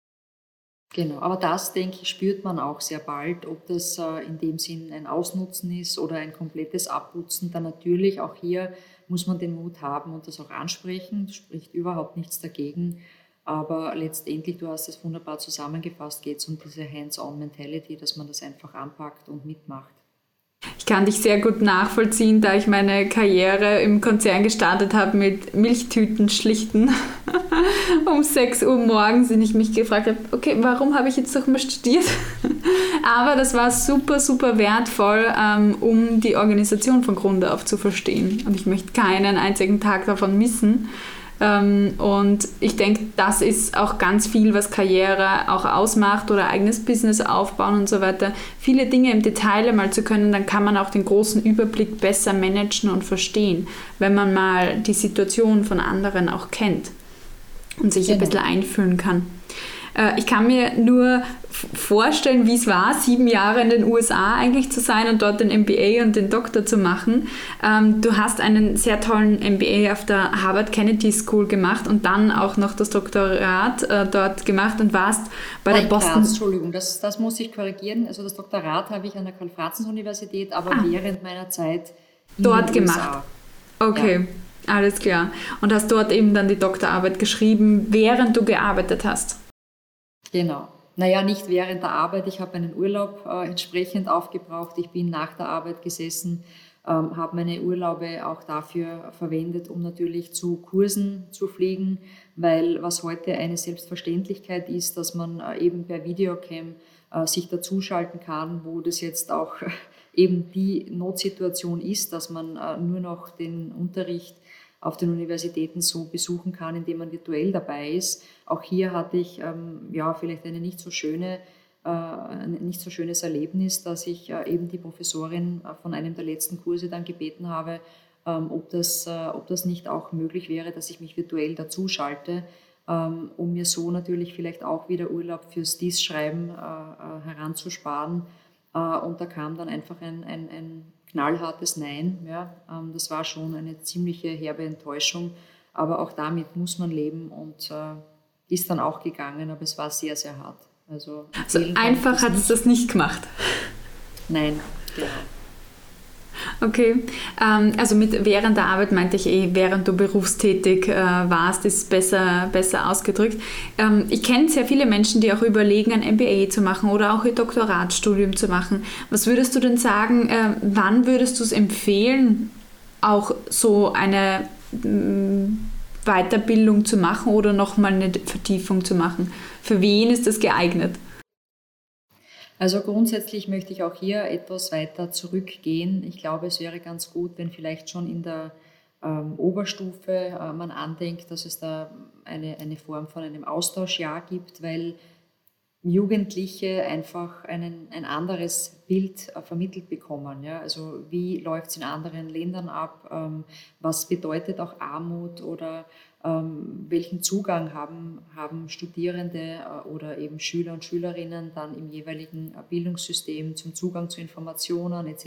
Genau, aber das, denke ich, spürt man auch sehr bald, ob das äh, in dem Sinn ein Ausnutzen ist oder ein komplettes Abputzen. Dann natürlich auch hier muss man den Mut haben und das auch ansprechen, spricht überhaupt nichts dagegen. Aber letztendlich, du hast es wunderbar zusammengefasst, geht es um diese Hands-on-Mentality, dass man das einfach anpackt und mitmacht. Ich kann dich sehr gut nachvollziehen, da ich meine Karriere im Konzern gestartet habe mit Milchtüten schlichten um 6 Uhr morgens und ich mich gefragt habe, okay, warum habe ich jetzt noch mal studiert? Aber das war super, super wertvoll, ähm, um die Organisation von Grunde auf zu verstehen. Und ich möchte keinen einzigen Tag davon missen. Ähm, und ich denke, das ist auch ganz viel, was Karriere auch ausmacht oder eigenes Business aufbauen und so weiter. Viele Dinge im Detail einmal zu können, dann kann man auch den großen Überblick besser managen und verstehen, wenn man mal die Situation von anderen auch kennt und sich genau. ein bisschen einfühlen kann. Äh, ich kann mir nur vorstellen, wie es war, sieben Jahre in den USA eigentlich zu sein und dort den MBA und den Doktor zu machen. Ähm, du hast einen sehr tollen MBA auf der Harvard Kennedy School gemacht und dann auch noch das Doktorat äh, dort gemacht und warst bei Nein, der Boston. Graz, Entschuldigung, das, das muss ich korrigieren. Also das Doktorat habe ich an der Karl-Franzens-Universität, aber ah. während meiner Zeit dort gemacht. Okay. Ja. Alles klar. Und hast dort eben dann die Doktorarbeit geschrieben, während du gearbeitet hast. Genau. Naja, nicht während der Arbeit. Ich habe meinen Urlaub äh, entsprechend aufgebraucht. Ich bin nach der Arbeit gesessen, ähm, habe meine Urlaube auch dafür verwendet, um natürlich zu Kursen zu fliegen, weil was heute eine Selbstverständlichkeit ist, dass man äh, eben per Videocam äh, sich dazuschalten kann, wo das jetzt auch eben die Notsituation ist, dass man äh, nur noch den Unterricht auf den Universitäten so besuchen kann, indem man virtuell dabei ist. Auch hier hatte ich ähm, ja vielleicht eine nicht so schöne äh, nicht so schönes Erlebnis, dass ich äh, eben die Professorin äh, von einem der letzten Kurse dann gebeten habe, ähm, ob, das, äh, ob das nicht auch möglich wäre, dass ich mich virtuell dazuschalte, ähm, um mir so natürlich vielleicht auch wieder Urlaub fürs Dies-Schreiben äh, äh, heranzusparen. und da kam dann einfach ein, ein, ein knallhartes Nein. Ja, ähm, das war schon eine ziemliche herbe Enttäuschung, aber auch damit muss man leben und äh, ist dann auch gegangen, aber es war sehr, sehr hart. Also, also einfach hat es das nicht gemacht. Nein, genau. Okay, ähm, also mit während der Arbeit meinte ich eh, während du berufstätig äh, warst, ist besser, besser ausgedrückt. Ähm, ich kenne sehr viele Menschen, die auch überlegen, ein MBA zu machen oder auch ihr Doktoratstudium zu machen. Was würdest du denn sagen, äh, wann würdest du es empfehlen, auch so eine mm, Weiterbildung zu machen oder nochmal eine Vertiefung zu machen? Für wen ist das geeignet? Also grundsätzlich möchte ich auch hier etwas weiter zurückgehen. Ich glaube, es wäre ganz gut, wenn vielleicht schon in der ähm, Oberstufe äh, man andenkt, dass es da eine, eine Form von einem Austauschjahr gibt, weil Jugendliche einfach einen, ein anderes Bild äh, vermittelt bekommen. Ja? Also wie läuft es in anderen Ländern ab? Ähm, was bedeutet auch Armut oder welchen Zugang haben, haben Studierende äh, oder eben Schüler und Schülerinnen dann im jeweiligen äh, Bildungssystem zum Zugang zu Informationen etc.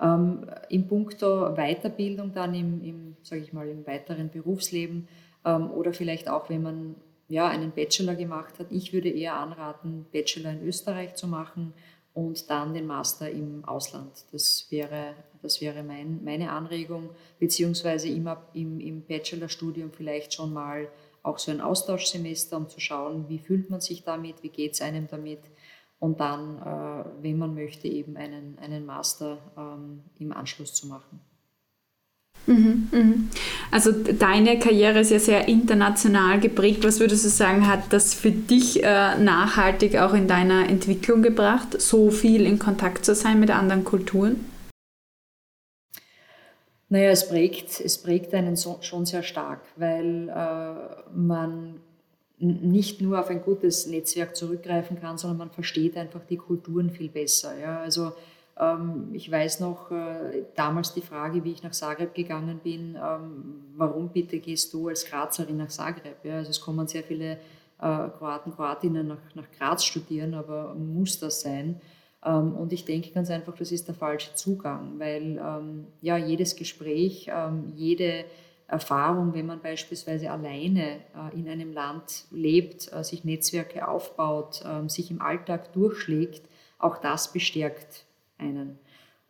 Ähm, Im Punkto Weiterbildung dann im, im ich mal, im weiteren Berufsleben ähm, oder vielleicht auch, wenn man ja, einen Bachelor gemacht hat. Ich würde eher anraten, Bachelor in Österreich zu machen und dann den Master im Ausland. Das wäre, das wäre mein, meine Anregung, beziehungsweise immer im, im Bachelorstudium vielleicht schon mal auch so ein Austauschsemester, um zu schauen, wie fühlt man sich damit, wie geht es einem damit und dann, äh, wenn man möchte, eben einen, einen Master ähm, im Anschluss zu machen. Mhm, mhm. Also deine Karriere ist ja sehr international geprägt. Was würdest du sagen, hat das für dich äh, nachhaltig auch in deiner Entwicklung gebracht, so viel in Kontakt zu sein mit anderen Kulturen? Naja, es prägt, es prägt einen schon sehr stark, weil äh, man nicht nur auf ein gutes Netzwerk zurückgreifen kann, sondern man versteht einfach die Kulturen viel besser. Ja? Also ich weiß noch äh, damals die Frage, wie ich nach Zagreb gegangen bin, ähm, warum bitte gehst du als Grazerin nach Zagreb? Also es kommen sehr viele äh, Kroaten, Kroatinnen nach, nach Graz studieren, aber muss das sein? Ähm, und ich denke ganz einfach, das ist der falsche Zugang, weil ähm, ja jedes Gespräch, ähm, jede Erfahrung, wenn man beispielsweise alleine äh, in einem Land lebt, sich Netzwerke aufbaut, sich im Alltag durchschlägt, auch das bestärkt einen.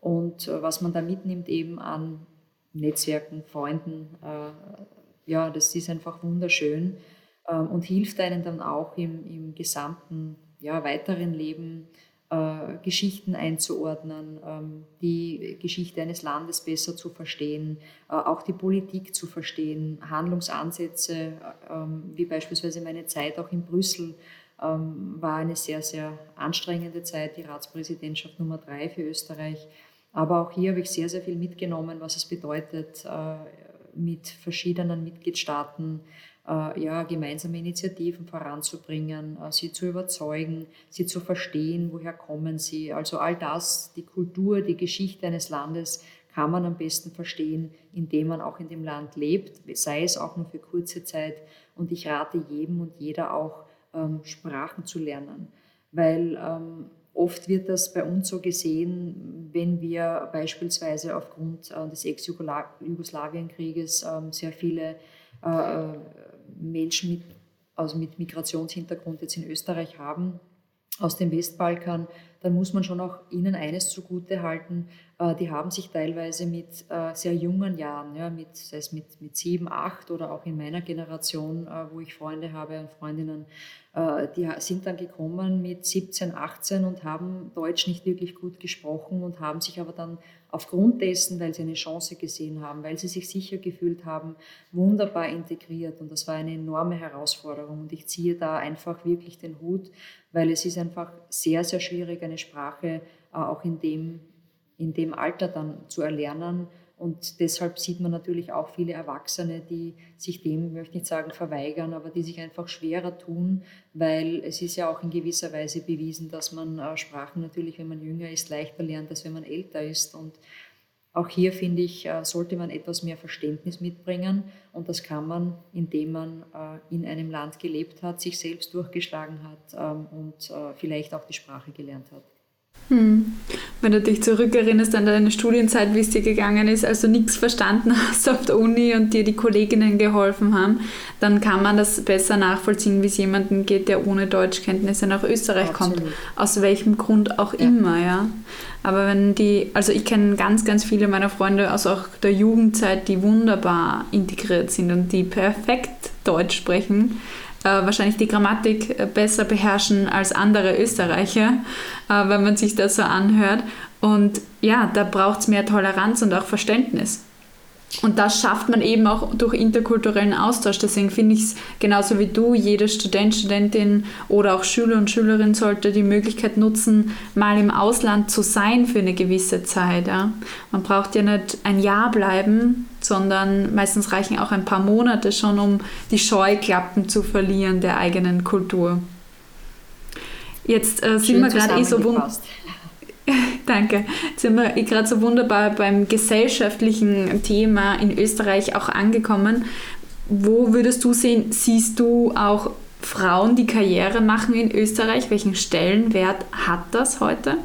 Und äh, was man da mitnimmt eben an Netzwerken, Freunden, ja, das ist einfach wunderschön und hilft einem dann auch im, im gesamten ja, weiteren Leben äh, Geschichten einzuordnen, ähm, die Geschichte eines Landes besser zu verstehen, äh, auch die Politik zu verstehen, Handlungsansätze, äh, ähm, wie beispielsweise meine Zeit auch in Brüssel ähm, war eine sehr, sehr anstrengende Zeit, die Ratspräsidentschaft Nummer drei für Österreich. Aber auch hier habe ich sehr, sehr viel mitgenommen, was es bedeutet, mit verschiedenen Mitgliedstaaten äh, ja, gemeinsame Initiativen voranzubringen, äh, sie zu überzeugen, sie zu verstehen, woher kommen sie. Also all das, die Kultur, die Geschichte eines Landes kann man am besten verstehen, indem man auch in dem Land lebt, sei es auch nur für kurze Zeit. Und ich rate jedem und jeder auch, Sprachen zu lernen, weil ähm, Oft wird das bei uns so gesehen, wenn wir beispielsweise aufgrund äh, des Ex-Jugoslawienkrieges ähm, sehr viele äh, Menschen mit, also mit Migrationshintergrund jetzt in Österreich haben, aus dem Westbalkan, dann muss man schon auch ihnen eines zugute halten, äh, die haben sich teilweise mit äh, sehr jungen Jahren, ja, mit, sei es mit, mit sieben, acht oder auch in meiner Generation, äh, wo ich Freunde habe und Freundinnen, die sind dann gekommen mit 17, 18 und haben Deutsch nicht wirklich gut gesprochen und haben sich aber dann aufgrund dessen, weil sie eine Chance gesehen haben, weil sie sich sicher gefühlt haben, wunderbar integriert. Und das war eine enorme Herausforderung. Und ich ziehe da einfach wirklich den Hut, weil es ist einfach sehr, sehr schwierig, eine Sprache auch in dem in dem Alter dann zu erlernen. Und deshalb sieht man natürlich auch viele Erwachsene, die sich dem, möchte nicht sagen, verweigern, aber die sich einfach schwerer tun, weil es ist ja auch in gewisser Weise bewiesen, dass man äh, Sprachen natürlich, wenn man jünger ist, leichter lernt, als wenn man älter ist. Und auch hier finde ich, äh, sollte man etwas mehr Verständnis mitbringen. Und das kann man, indem man äh, in einem Land gelebt hat, sich selbst durchgeschlagen hat ähm, und vielleicht auch die Sprache gelernt hat. Hm. Wenn du dich zurückerinnerst an deine Studienzeit, wie es dir gegangen ist, also nichts verstanden hast auf der Uni und dir die Kolleginnen geholfen haben, dann kann man das besser nachvollziehen, wie es jemandem geht, der ohne Deutschkenntnisse nach Österreich Absolut. kommt. Aus welchem Grund auch ja. immer, ja. Aber wenn die, also ich kenne ganz, ganz viele meiner Freunde aus auch der Jugendzeit, die wunderbar integriert sind und die perfekt Deutsch sprechen wahrscheinlich die Grammatik äh, besser beherrschen als andere Österreicher, äh, wenn man sich das so anhört. Und ja, da braucht es mehr Toleranz und auch Verständnis. Und das schafft man eben auch durch interkulturellen Austausch. Deswegen finde ich es genauso wie du, jeder Student, Studentin oder auch Schüler und Schülerin sollte die Möglichkeit nutzen, mal im Ausland zu sein für eine gewisse Zeit. Ja. Man braucht ja nicht ein Jahr bleiben, sondern meistens reichen auch ein paar Monate schon, um die Scheuklappen zu verlieren der eigenen Kultur. Jetzt äh, sind wir gerade eh so wunderbar. Danke. Jetzt sind wir gerade so wunderbar beim gesellschaftlichen Thema in Österreich auch angekommen. Wo würdest du sehen, siehst du auch Frauen, die Karriere machen in Österreich? Welchen Stellenwert hat das heute?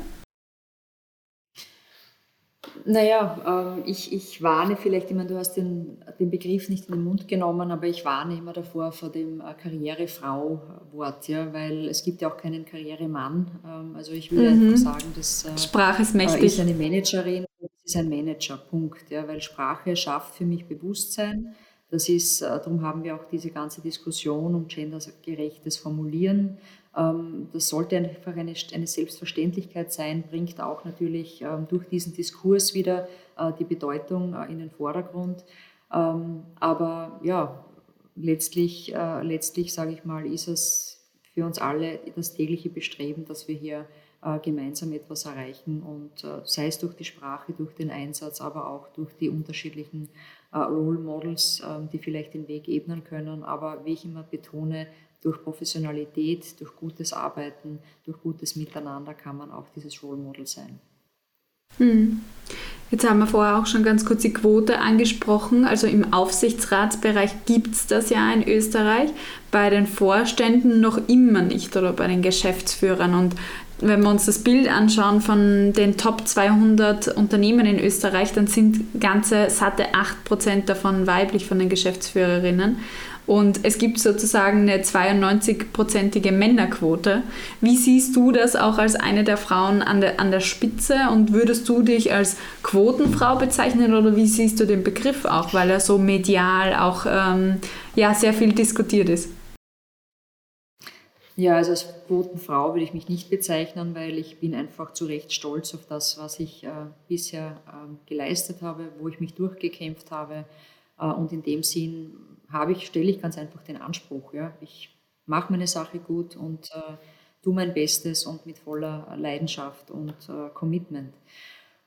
Naja, äh, ich, ich warne vielleicht immer, du hast den, den Begriff nicht in den Mund genommen, aber ich warne immer davor vor dem äh, Karrierefrau-Wort, ja, weil es gibt ja auch keinen Karrieremann. Ähm, also ich würde mhm. einfach sagen, dass äh, Sprache ist mächtig. ist eine Managerin, ist ein Manager, Punkt. Ja, weil Sprache schafft für mich Bewusstsein. Das ist, äh, darum haben wir auch diese ganze Diskussion um gendergerechtes Formulieren ähm, das sollte einfach eine, eine, Selbstverständlichkeit sein, bringt auch natürlich ähm, durch diesen Diskurs wieder äh, die Bedeutung äh, in den Vordergrund. Ähm, aber ja, letztlich, äh, letztlich sage ich mal, ist es für uns alle das tägliche Bestreben, dass wir hier äh, gemeinsam etwas erreichen und äh, sei es durch die Sprache, durch den Einsatz, aber auch durch die unterschiedlichen äh, Role Models, ähm, die vielleicht den Weg ebnen können. Aber wie ich immer betone, durch Professionalität, durch gutes Arbeiten, durch gutes Miteinander kann man auch dieses Role Model sein. Hm. Jetzt haben wir vorher auch schon ganz kurz die Quote angesprochen. Also im Aufsichtsratsbereich gibt es das ja in Österreich, bei den Vorständen noch immer nicht oder bei den Geschäftsführern. Und wenn wir uns das Bild anschauen von den Top 200 Unternehmen in Österreich, dann sind ganze satte 8% davon weiblich von den Geschäftsführerinnen. Und es gibt sozusagen eine 92-prozentige Männerquote. Wie siehst du das auch als eine der Frauen an der, an der Spitze? Und würdest du dich als Quotenfrau bezeichnen oder wie siehst du den Begriff auch, weil er so medial auch ähm, ja, sehr viel diskutiert ist? Ja, also als Quotenfrau würde ich mich nicht bezeichnen, weil ich bin einfach zu Recht stolz auf das, was ich äh, bisher äh, geleistet habe, wo ich mich durchgekämpft habe. Äh, und in dem Sinn habe ich, stelle ich ganz einfach den Anspruch. Ja? Ich mache meine Sache gut und äh, tue mein Bestes und mit voller Leidenschaft und äh, Commitment.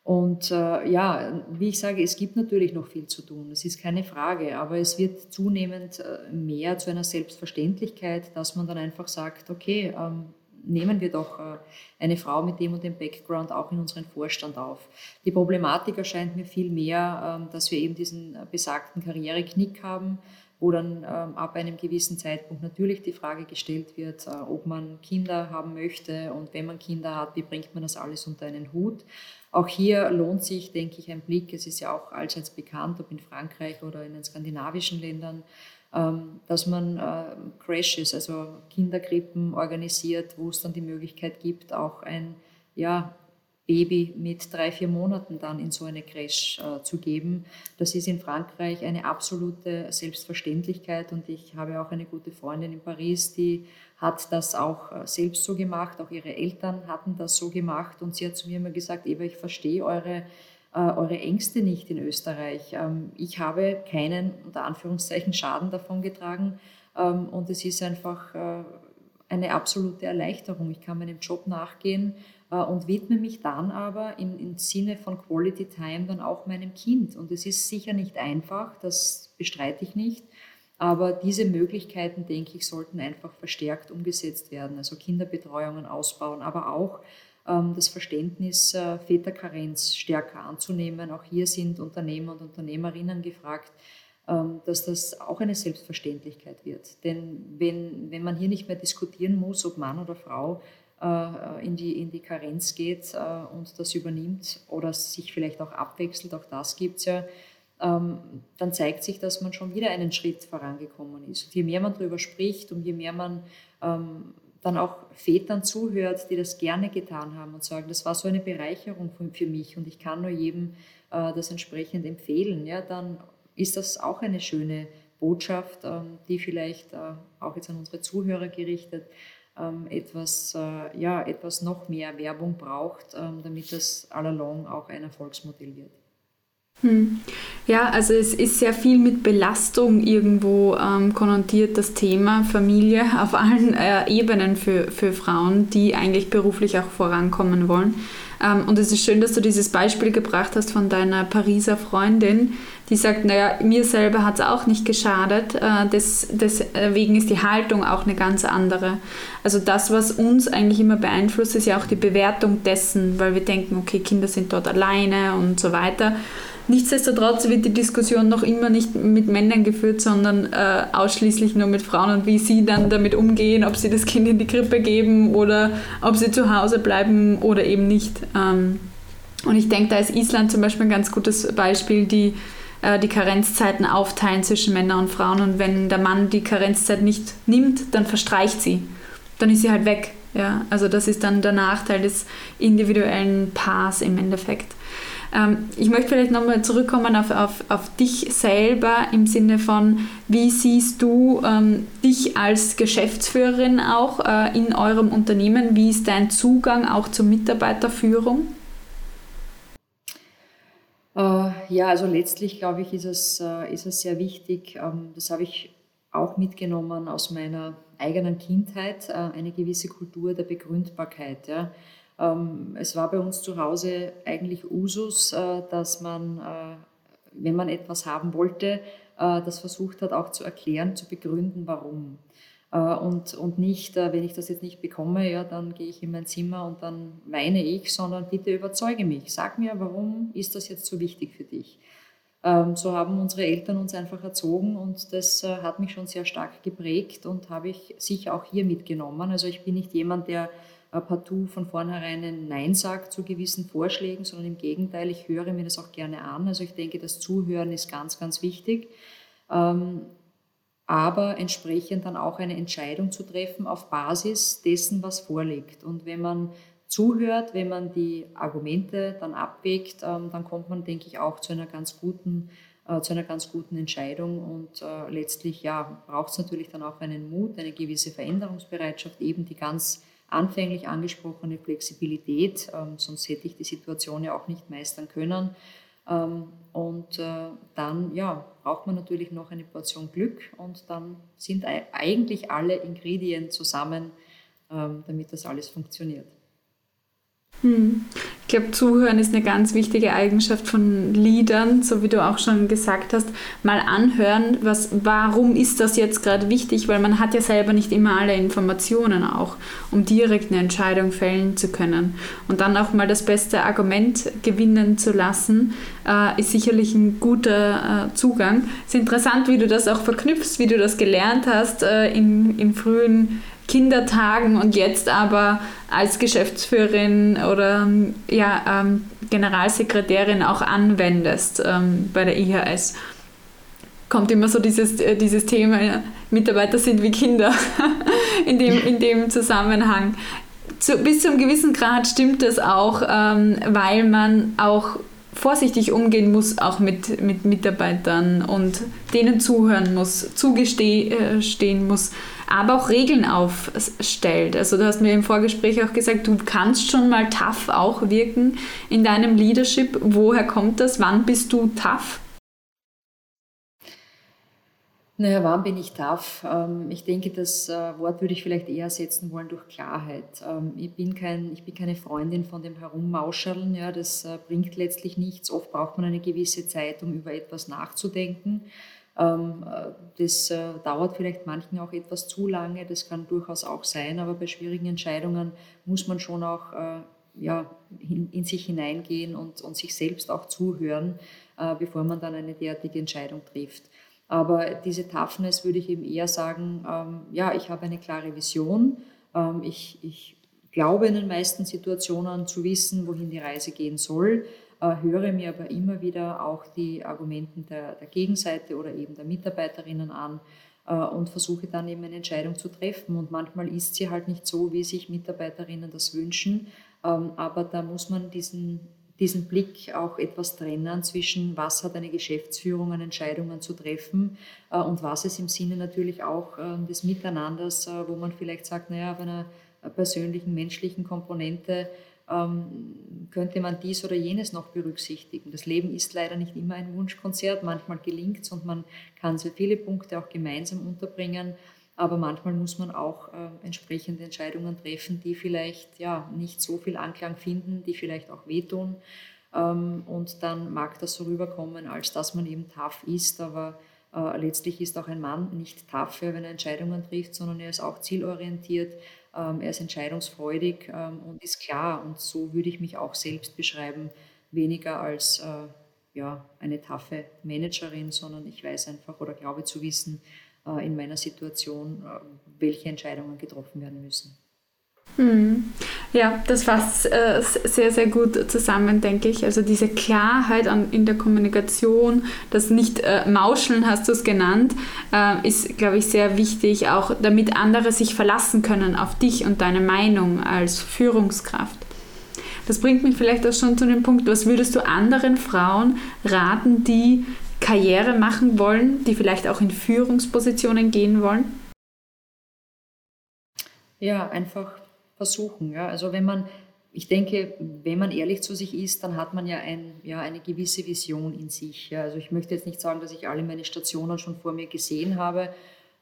Und äh, ja, wie ich sage, es gibt natürlich noch viel zu tun, das ist keine Frage, aber es wird zunehmend äh, mehr zu einer Selbstverständlichkeit, dass man dann einfach sagt, okay, ähm, nehmen wir doch äh, eine Frau mit dem und dem Background auch in unseren Vorstand auf. Die Problematik erscheint mir viel mehr, ähm, dass wir eben diesen besagten Karriereknick haben, wo dann ähm, ab einem gewissen Zeitpunkt natürlich die Frage gestellt wird, äh, ob man Kinder haben möchte und wenn man Kinder hat, wie bringt man das alles unter einen Hut. Auch hier lohnt sich, denke ich, ein Blick. Es ist ja auch allseits bekannt, ob in Frankreich oder in den skandinavischen Ländern, ähm, dass man äh, Crashes, also Kinderkrippen organisiert, wo es dann die Möglichkeit gibt, auch ein ja, Baby mit drei, vier Monaten dann in so eine Crash äh, zu geben. Das ist in Frankreich eine absolute Selbstverständlichkeit und ich habe auch eine gute Freundin in Paris, die hat das auch äh, selbst so gemacht, auch ihre Eltern hatten das so gemacht und sie hat zu mir immer gesagt, Eva, ich verstehe eure, äh, eure Ängste nicht in Österreich. Ähm, ich habe keinen, unter Anführungszeichen, Schaden davon getragen ähm, und es ist einfach äh, eine absolute Erleichterung. Ich kann meinem Job nachgehen und widme mich dann aber im, im Sinne von Quality Time dann auch meinem Kind. Und es ist sicher nicht einfach, das bestreite ich nicht. Aber diese Möglichkeiten, denke ich, sollten einfach verstärkt umgesetzt werden. Also Kinderbetreuungen ausbauen, aber auch ähm, das Verständnis äh, Väterkarenz stärker anzunehmen. Auch hier sind Unternehmer und Unternehmerinnen gefragt, ähm, dass das auch eine Selbstverständlichkeit wird. Denn wenn, wenn man hier nicht mehr diskutieren muss, ob Mann oder Frau, äh, in die, in die Karenz geht äh, und das übernimmt oder sich vielleicht auch abwechselt, auch das gibt es ja, ähm, dann zeigt sich, dass man schon wieder einen Schritt vorangekommen ist. Und je mehr man darüber spricht und je mehr man ähm, dann auch Vätern zuhört, die das gerne getan haben und sagen, das war so eine Bereicherung für mich und ich kann nur jedem äh, das entsprechend empfehlen, ja, dann ist das auch eine schöne Botschaft, ähm, die vielleicht auch jetzt an unsere Zuhörer gerichtet etwas, äh, ja, etwas noch mehr Werbung braucht, ähm, damit das allalong auch ein Erfolgsmodell wird. Hm. Ja, also es ist sehr viel mit Belastung irgendwo ähm, konnotiert, das Thema Familie auf allen äh, Ebenen für, für Frauen, die eigentlich beruflich auch vorankommen wollen. Ähm, und es ist schön, dass du dieses Beispiel gebracht hast von deiner Pariser Freundin, die sagt, naja, mir selber hat es auch nicht geschadet, äh, des, deswegen ist die Haltung auch eine ganz andere. Also das, was uns eigentlich immer beeinflusst, ist ja auch die Bewertung dessen, weil wir denken, okay, Kinder sind dort alleine und so weiter. Nichtsdestotrotz wird die Diskussion noch immer nicht mit Männern geführt, sondern äh, ausschließlich nur mit Frauen und wie sie dann damit umgehen, ob sie das Kind in die Krippe geben oder ob sie zu Hause bleiben oder eben nicht. Ähm, und ich denke, da ist Island zum Beispiel ein ganz gutes Beispiel, die äh, die Karenzzeiten aufteilen zwischen Männern und Frauen und wenn der Mann die Karenzzeit nicht nimmt, dann verstreicht sie. Dann ist sie halt weg. Ja, also das ist dann der Nachteil des individuellen Paars im Endeffekt. Ähm, ich möchte vielleicht nochmal zurückkommen auf, auf, auf dich selber im Sinne von, wie siehst du ähm, dich als Geschäftsführerin auch äh, in eurem Unternehmen? Wie ist dein Zugang auch zur Mitarbeiterführung? Äh, ja, also letztlich glaube ich, ist es, äh, ist es sehr wichtig. Ähm, das habe ich auch mitgenommen aus meiner eigenen Kindheit, äh, eine gewisse Kultur der Begründbarkeit. Ja es war bei uns zu Hause eigentlich Usus, äh, dass man, äh, wenn man etwas haben wollte, äh, das versucht hat auch zu erklären, zu begründen, warum. Und, und nicht, wenn ich das jetzt nicht bekomme, ja, dann gehe ich in mein Zimmer und dann weine ich, sondern bitte überzeuge mich. Sag mir, warum ist das jetzt so wichtig für dich? Ähm, so haben unsere Eltern uns einfach erzogen und das hat mich schon sehr stark geprägt und habe ich sicher auch hier mitgenommen. Also ich bin nicht jemand, der partout von vornherein ein Nein sagt zu gewissen Vorschlägen, sondern im Gegenteil, ich höre mir das auch gerne an. Also ich denke, das Zuhören ist ganz, ganz wichtig. Ähm, aber entsprechend dann auch eine Entscheidung zu treffen auf Basis dessen, was vorliegt. Und wenn man zuhört, wenn man die Argumente dann abwägt, ähm, dann kommt man, denke ich, auch zu einer ganz guten, äh, zu einer ganz guten Entscheidung. Und äh, letztlich ja, braucht es natürlich dann auch einen Mut, eine gewisse Veränderungsbereitschaft, eben die ganz anfänglich angesprochene Flexibilität, ähm, sonst hätte ich die Situation ja auch nicht meistern können. Ähm, und äh, dann ja, braucht man natürlich noch eine Portion Glück und dann sind eigentlich alle Ingredienten zusammen, ähm, damit das alles funktioniert. Hm. Ich glaube, Zuhören ist eine ganz wichtige Eigenschaft von Liedern, so wie du auch schon gesagt hast. Mal anhören, was, warum ist das jetzt gerade wichtig, weil man hat ja selber nicht immer alle Informationen auch, um direkt eine Entscheidung fällen zu können. Und dann auch mal das beste Argument gewinnen zu lassen, äh, ist sicherlich ein guter äh, Zugang. Es ist interessant, wie du das auch verknüpfst, wie du das gelernt hast äh, in, in frühen Kindertagen und jetzt aber als Geschäftsführerin oder ja, ähm, Generalsekretärin auch anwendest ähm, bei der IHS. Kommt immer so dieses, äh, dieses Thema, Mitarbeiter sind wie Kinder in, dem, in dem Zusammenhang. Zu, bis zu einem gewissen Grad stimmt das auch, ähm, weil man auch vorsichtig umgehen muss, auch mit, mit Mitarbeitern und denen zuhören muss, zugestehen muss, aber auch Regeln aufstellt. Also du hast mir im Vorgespräch auch gesagt, du kannst schon mal tough auch wirken in deinem Leadership. Woher kommt das? Wann bist du tough? Naja, wann bin ich tough? Ähm, ich denke, das äh, Wort würde ich vielleicht eher setzen wollen durch Klarheit. Ähm, ich bin, kein, ich bin keine Freundin von dem Herummauscheln. Ja, das äh, bringt letztlich nichts. Oft braucht man eine gewisse Zeit, um über etwas nachzudenken. Ähm, das äh, dauert vielleicht manchen auch etwas zu lange, das kann durchaus auch sein, aber bei schwierigen Entscheidungen muss man schon auch ja, in, in sich hineingehen und, und sich selbst auch zuhören, bevor man dann eine derartige Entscheidung trifft. Aber diese Toughness würde ich eben eher sagen, ähm, ja, ich habe eine klare Vision, ähm, ich, ich glaube in den meisten Situationen zu wissen, wohin die Reise gehen soll. Äh, höre mir aber immer wieder auch die Argumenten der, der Gegenseite oder eben der Mitarbeiterinnen an äh, und versuche dann eben eine Entscheidung zu treffen. Und manchmal ist sie halt nicht so, wie sich Mitarbeiterinnen das wünschen, ähm, aber da muss man diesen, diesen Blick auch etwas trennen zwischen, was hat eine Geschäftsführung an Entscheidungen zu treffen äh, und was ist im Sinne natürlich auch des Miteinanders, wo man vielleicht sagt, naja, auf einer persönlichen, menschlichen Komponente ähm, könnte man dies oder jenes noch berücksichtigen. Das Leben ist leider nicht immer ein Wunschkonzert, manchmal gelingt es und man kann sehr viele Punkte auch gemeinsam unterbringen, aber manchmal muss man auch äh, entsprechende Entscheidungen treffen, die vielleicht ja, nicht so viel Anklang finden, die vielleicht auch wehtun. Ähm, und dann mag das so rüberkommen, als dass man eben tough ist, aber äh, letztlich ist auch ein Mann nicht tough, wenn er Entscheidungen trifft, sondern er ist auch zielorientiert, ähm, er ist entscheidungsfreudig ähm, und ist klar. Und so würde ich mich auch selbst beschreiben, weniger als äh, ja, eine taffe Managerin, sondern ich weiß einfach oder glaube zu wissen in meiner Situation, äh, welche Entscheidungen getroffen werden müssen. Hm. Ja, das fasst äh, sehr, sehr gut zusammen, denke ich. Also diese Klarheit in der Kommunikation, das nicht äh, Mauscheln hast du es genannt, äh, ist, glaube ich, sehr wichtig, auch damit andere sich verlassen können auf dich und deine Meinung als Führungskraft. Das bringt mich vielleicht auch schon zu dem Punkt, was würdest du anderen Frauen raten, die Karriere machen wollen, die vielleicht auch in Führungspositionen gehen wollen? Ja, einfach versuchen. Ja? Also wenn man, ich denke, wenn man ehrlich zu sich ist, dann hat man ja, ein, ja eine gewisse Vision in sich. Ja? Also ich möchte jetzt nicht sagen, dass ich alle meine Stationen schon vor mir gesehen habe,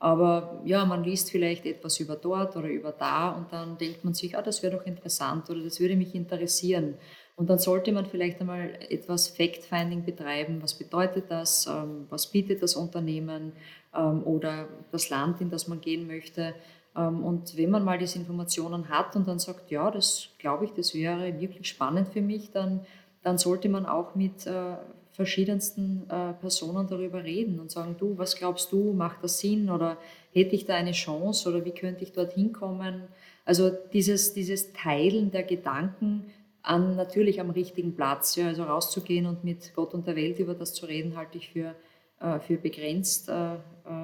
Aber ja, man liest vielleicht etwas über dort oder über da und dann denkt man sich, ah, das wäre doch interessant oder das würde mich interessieren. Und dann sollte man vielleicht einmal etwas Fact-Finding betreiben. Was bedeutet das? Ähm, was bietet das Unternehmen ähm, oder das Land, in das man gehen möchte? Ähm, und wenn man mal diese Informationen hat und dann sagt, ja, das glaube ich, das wäre wirklich spannend für mich, dann, dann sollte man auch mit äh, verschiedensten äh, Personen darüber reden und sagen, du, was glaubst du, macht das Sinn oder hätte ich da eine Chance oder wie könnte ich dort hinkommen? Also dieses, dieses Teilen der Gedanken an natürlich am richtigen Platz, ja, also rauszugehen und mit Gott und der Welt über das zu reden, halte ich für, äh, für begrenzt äh, äh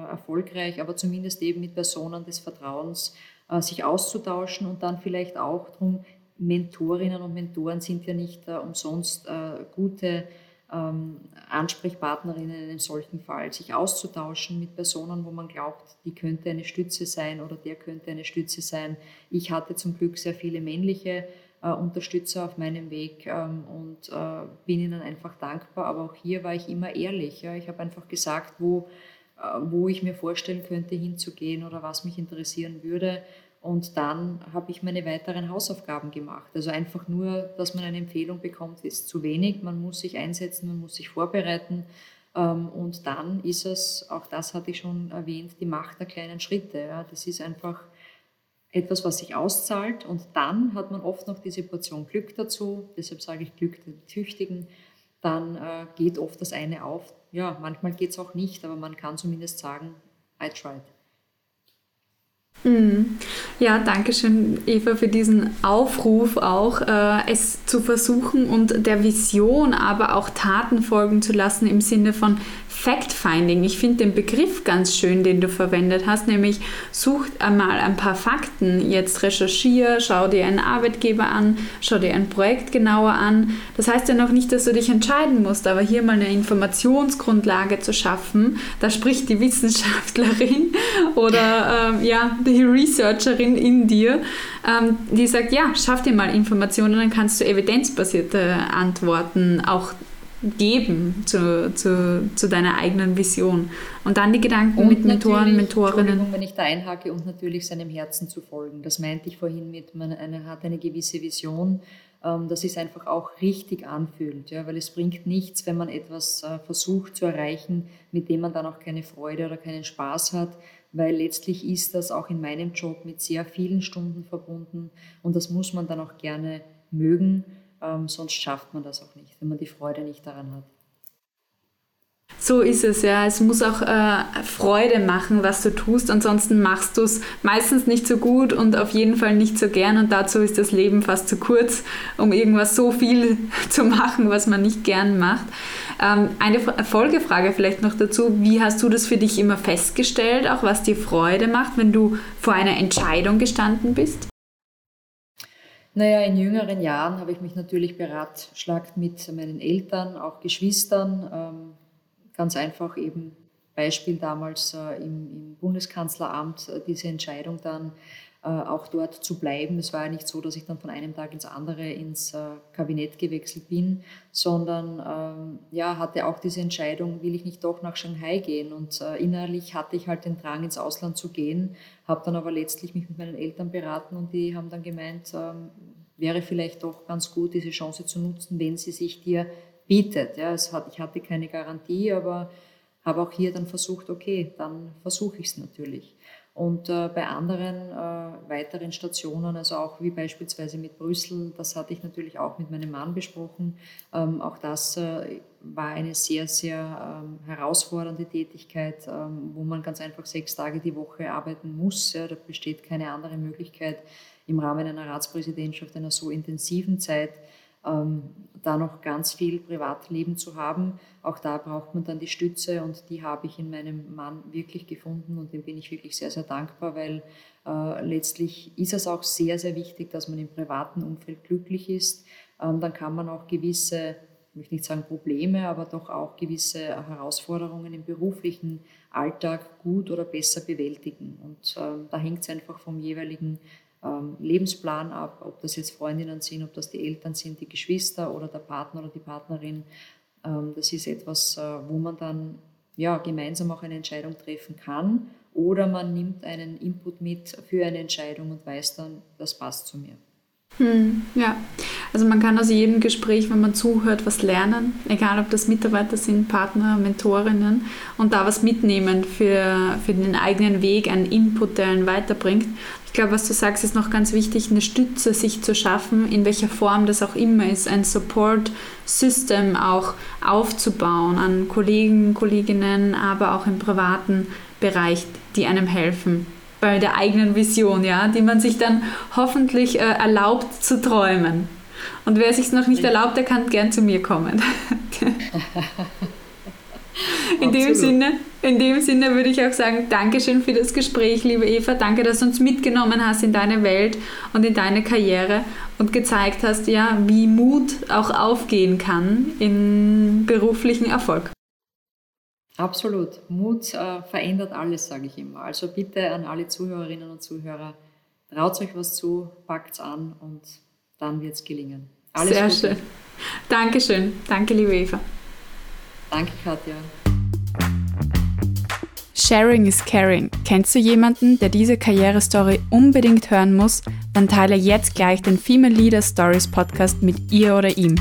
erfolgreich, aber zumindest eben mit Personen des Vertrauens äh, sich auszutauschen und dann vielleicht auch darum, Mentorinnen und Mentoren sind ja nicht äh, umsonst gute ähm, Ansprechpartnerin in einem solchen Fall, sich auszutauschen mit Personen, wo man glaubt, die könnte eine Stütze sein oder der könnte eine Stütze sein. Ich hatte zum Glück sehr viele männliche äh, Unterstützer auf meinem Weg ähm, und äh, bin ihnen einfach dankbar. Aber auch hier war ich immer ehrlich. Ja. Ich habe einfach gesagt, wo, äh, wo ich mir vorstellen könnte, hinzugehen oder was mich interessieren würde. Und dann habe ich meine weiteren Hausaufgaben gemacht. Also einfach nur, dass man eine Empfehlung bekommt, ist zu wenig. Man muss sich einsetzen, man muss sich vorbereiten. Ähm, und dann ist es, auch das hatte ich schon erwähnt, die Macht der kleinen Schritte. Das ist einfach etwas, was sich auszahlt. Und dann hat man oft noch diese Portion Glück dazu. Deshalb sage ich Glück der Tüchtigen. Dann äh, geht oft das eine auf. Ja, manchmal geht es auch nicht, aber man kann zumindest sagen, I tried. Mhm. Ja, danke schön, Eva, für diesen Aufruf auch, äh, es zu versuchen und der Vision aber auch Taten folgen zu lassen im Sinne von Fact-Finding. Ich finde den Begriff ganz schön, den du verwendet hast, nämlich such einmal ein paar Fakten, jetzt recherchiere, schau dir einen Arbeitgeber an, schau dir ein Projekt genauer an. Das heißt ja noch nicht, dass du dich entscheiden musst, aber hier mal eine Informationsgrundlage zu schaffen, da spricht die Wissenschaftlerin oder ähm, ja, die Researcherin in dir, ähm, die sagt, ja, schaff dir mal Informationen, dann kannst du evidenzbasierte Antworten auch geben zu, zu, zu deiner eigenen Vision. Und dann die Gedanken und mit Mentoren, Mentorinnen. wenn ich da einhake und natürlich seinem Herzen zu folgen. Das meinte ich vorhin mit, man eine, hat eine gewisse Vision, ähm, dass es einfach auch richtig anfühlt. Ja? Weil es bringt nichts, wenn man etwas äh, versucht zu erreichen, mit dem man dann auch keine Freude oder keinen Spaß hat, weil letztlich ist das auch in meinem Job mit sehr vielen Stunden verbunden und das muss man dann auch gerne mögen ähm, sonst schafft man das auch nicht, wenn man die Freude nicht daran hat. So ist es, ja. Es muss auch äh, Freude machen, was du tust. Ansonsten machst du es meistens nicht so gut und auf jeden Fall nicht so gern. Und dazu ist das Leben fast zu kurz, um irgendwas so viel zu machen, was man nicht gern macht. Ähm, eine Folgefrage vielleicht noch dazu. Wie hast du das für dich immer festgestellt, auch was dir Freude macht, wenn du vor einer Entscheidung gestanden bist? Naja, in jüngeren Jahren habe ich mich natürlich beratschlagt mit meinen Eltern, auch Geschwistern. Ähm, ganz einfach eben Beispiel damals äh, im, Bundeskanzleramt äh, diese Entscheidung dann auch dort zu bleiben. Es war ja nicht so, dass ich dann von einem Tag ins andere ins äh, Kabinett gewechselt bin, sondern ähm, ja, hatte auch diese Entscheidung, will ich nicht doch nach Shanghai gehen. Und äh, innerlich hatte ich halt den Drang, ins Ausland zu gehen, habe dann aber letztlich mich mit meinen Eltern beraten und die haben dann gemeint, ähm, wäre vielleicht doch ganz gut, diese Chance zu nutzen, wenn sie sich dir bietet. Ja, es hat, ich hatte keine Garantie, aber habe auch hier dann versucht, okay, dann versuche ich es natürlich. Und äh, bei anderen äh, weiteren Stationen, also auch wie beispielsweise mit Brüssel, das hatte ich natürlich auch mit meinem Mann besprochen. Ähm, auch das äh, war eine sehr, sehr ähm, herausfordernde Tätigkeit, ähm, wo man ganz einfach sechs Tage die Woche arbeiten muss. Ja, da besteht keine andere Möglichkeit im Rahmen einer Ratspräsidentschaft, einer so intensiven Zeit da noch ganz viel Privatleben zu haben. Auch da braucht man dann die Stütze und die habe ich in meinem Mann wirklich gefunden und dem bin ich wirklich sehr, sehr dankbar, weil äh, letztlich ist es auch sehr, sehr wichtig, dass man im privaten Umfeld glücklich ist. Ähm, dann kann man auch gewisse, ich möchte nicht sagen Probleme, aber doch auch gewisse Herausforderungen im beruflichen Alltag gut oder besser bewältigen. Und ähm, da hängt es einfach vom jeweiligen ähm, Lebensplan ab, ob das jetzt Freundinnen sind, ob das die Eltern sind, die Geschwister oder der Partner oder die Partnerin. Ähm, das ist etwas, äh, wo man dann ja, gemeinsam auch eine Entscheidung treffen kann oder man nimmt einen Input mit für eine Entscheidung und weiß dann, das passt zu mir. Hm, ja, also man kann aus jedem Gespräch, wenn man zuhört, was lernen, egal ob das Mitarbeiter sind, Partner, Mentorinnen und da was mitnehmen für, für den eigenen Weg, einen Input, der einen weiterbringt. Ich glaube, was du sagst, ist noch ganz wichtig, eine Stütze sich zu schaffen, in welcher Form das auch immer ist, ein Support-System auch aufzubauen an Kollegen, Kolleginnen, aber auch im privaten Bereich, die einem helfen bei der eigenen Vision, ja, die man sich dann hoffentlich äh, erlaubt zu träumen. Und wer sich es noch nicht erlaubt, der kann gern zu mir kommen. in, dem Sinne, in dem Sinne würde ich auch sagen, Dankeschön für das Gespräch, liebe Eva. Danke, dass du uns mitgenommen hast in deine Welt und in deine Karriere und gezeigt hast, ja, wie Mut auch aufgehen kann in beruflichen Erfolg. Absolut. Mut äh, verändert alles, sage ich immer. Also bitte an alle Zuhörerinnen und Zuhörer, traut euch was zu, packt es an und dann wird es gelingen. Alles Sehr Gute. schön. Dankeschön. Danke, liebe Eva. Danke, Katja. Sharing is caring. Kennst du jemanden, der diese Karrierestory unbedingt hören muss? Dann teile jetzt gleich den Female Leader Stories Podcast mit ihr oder ihm.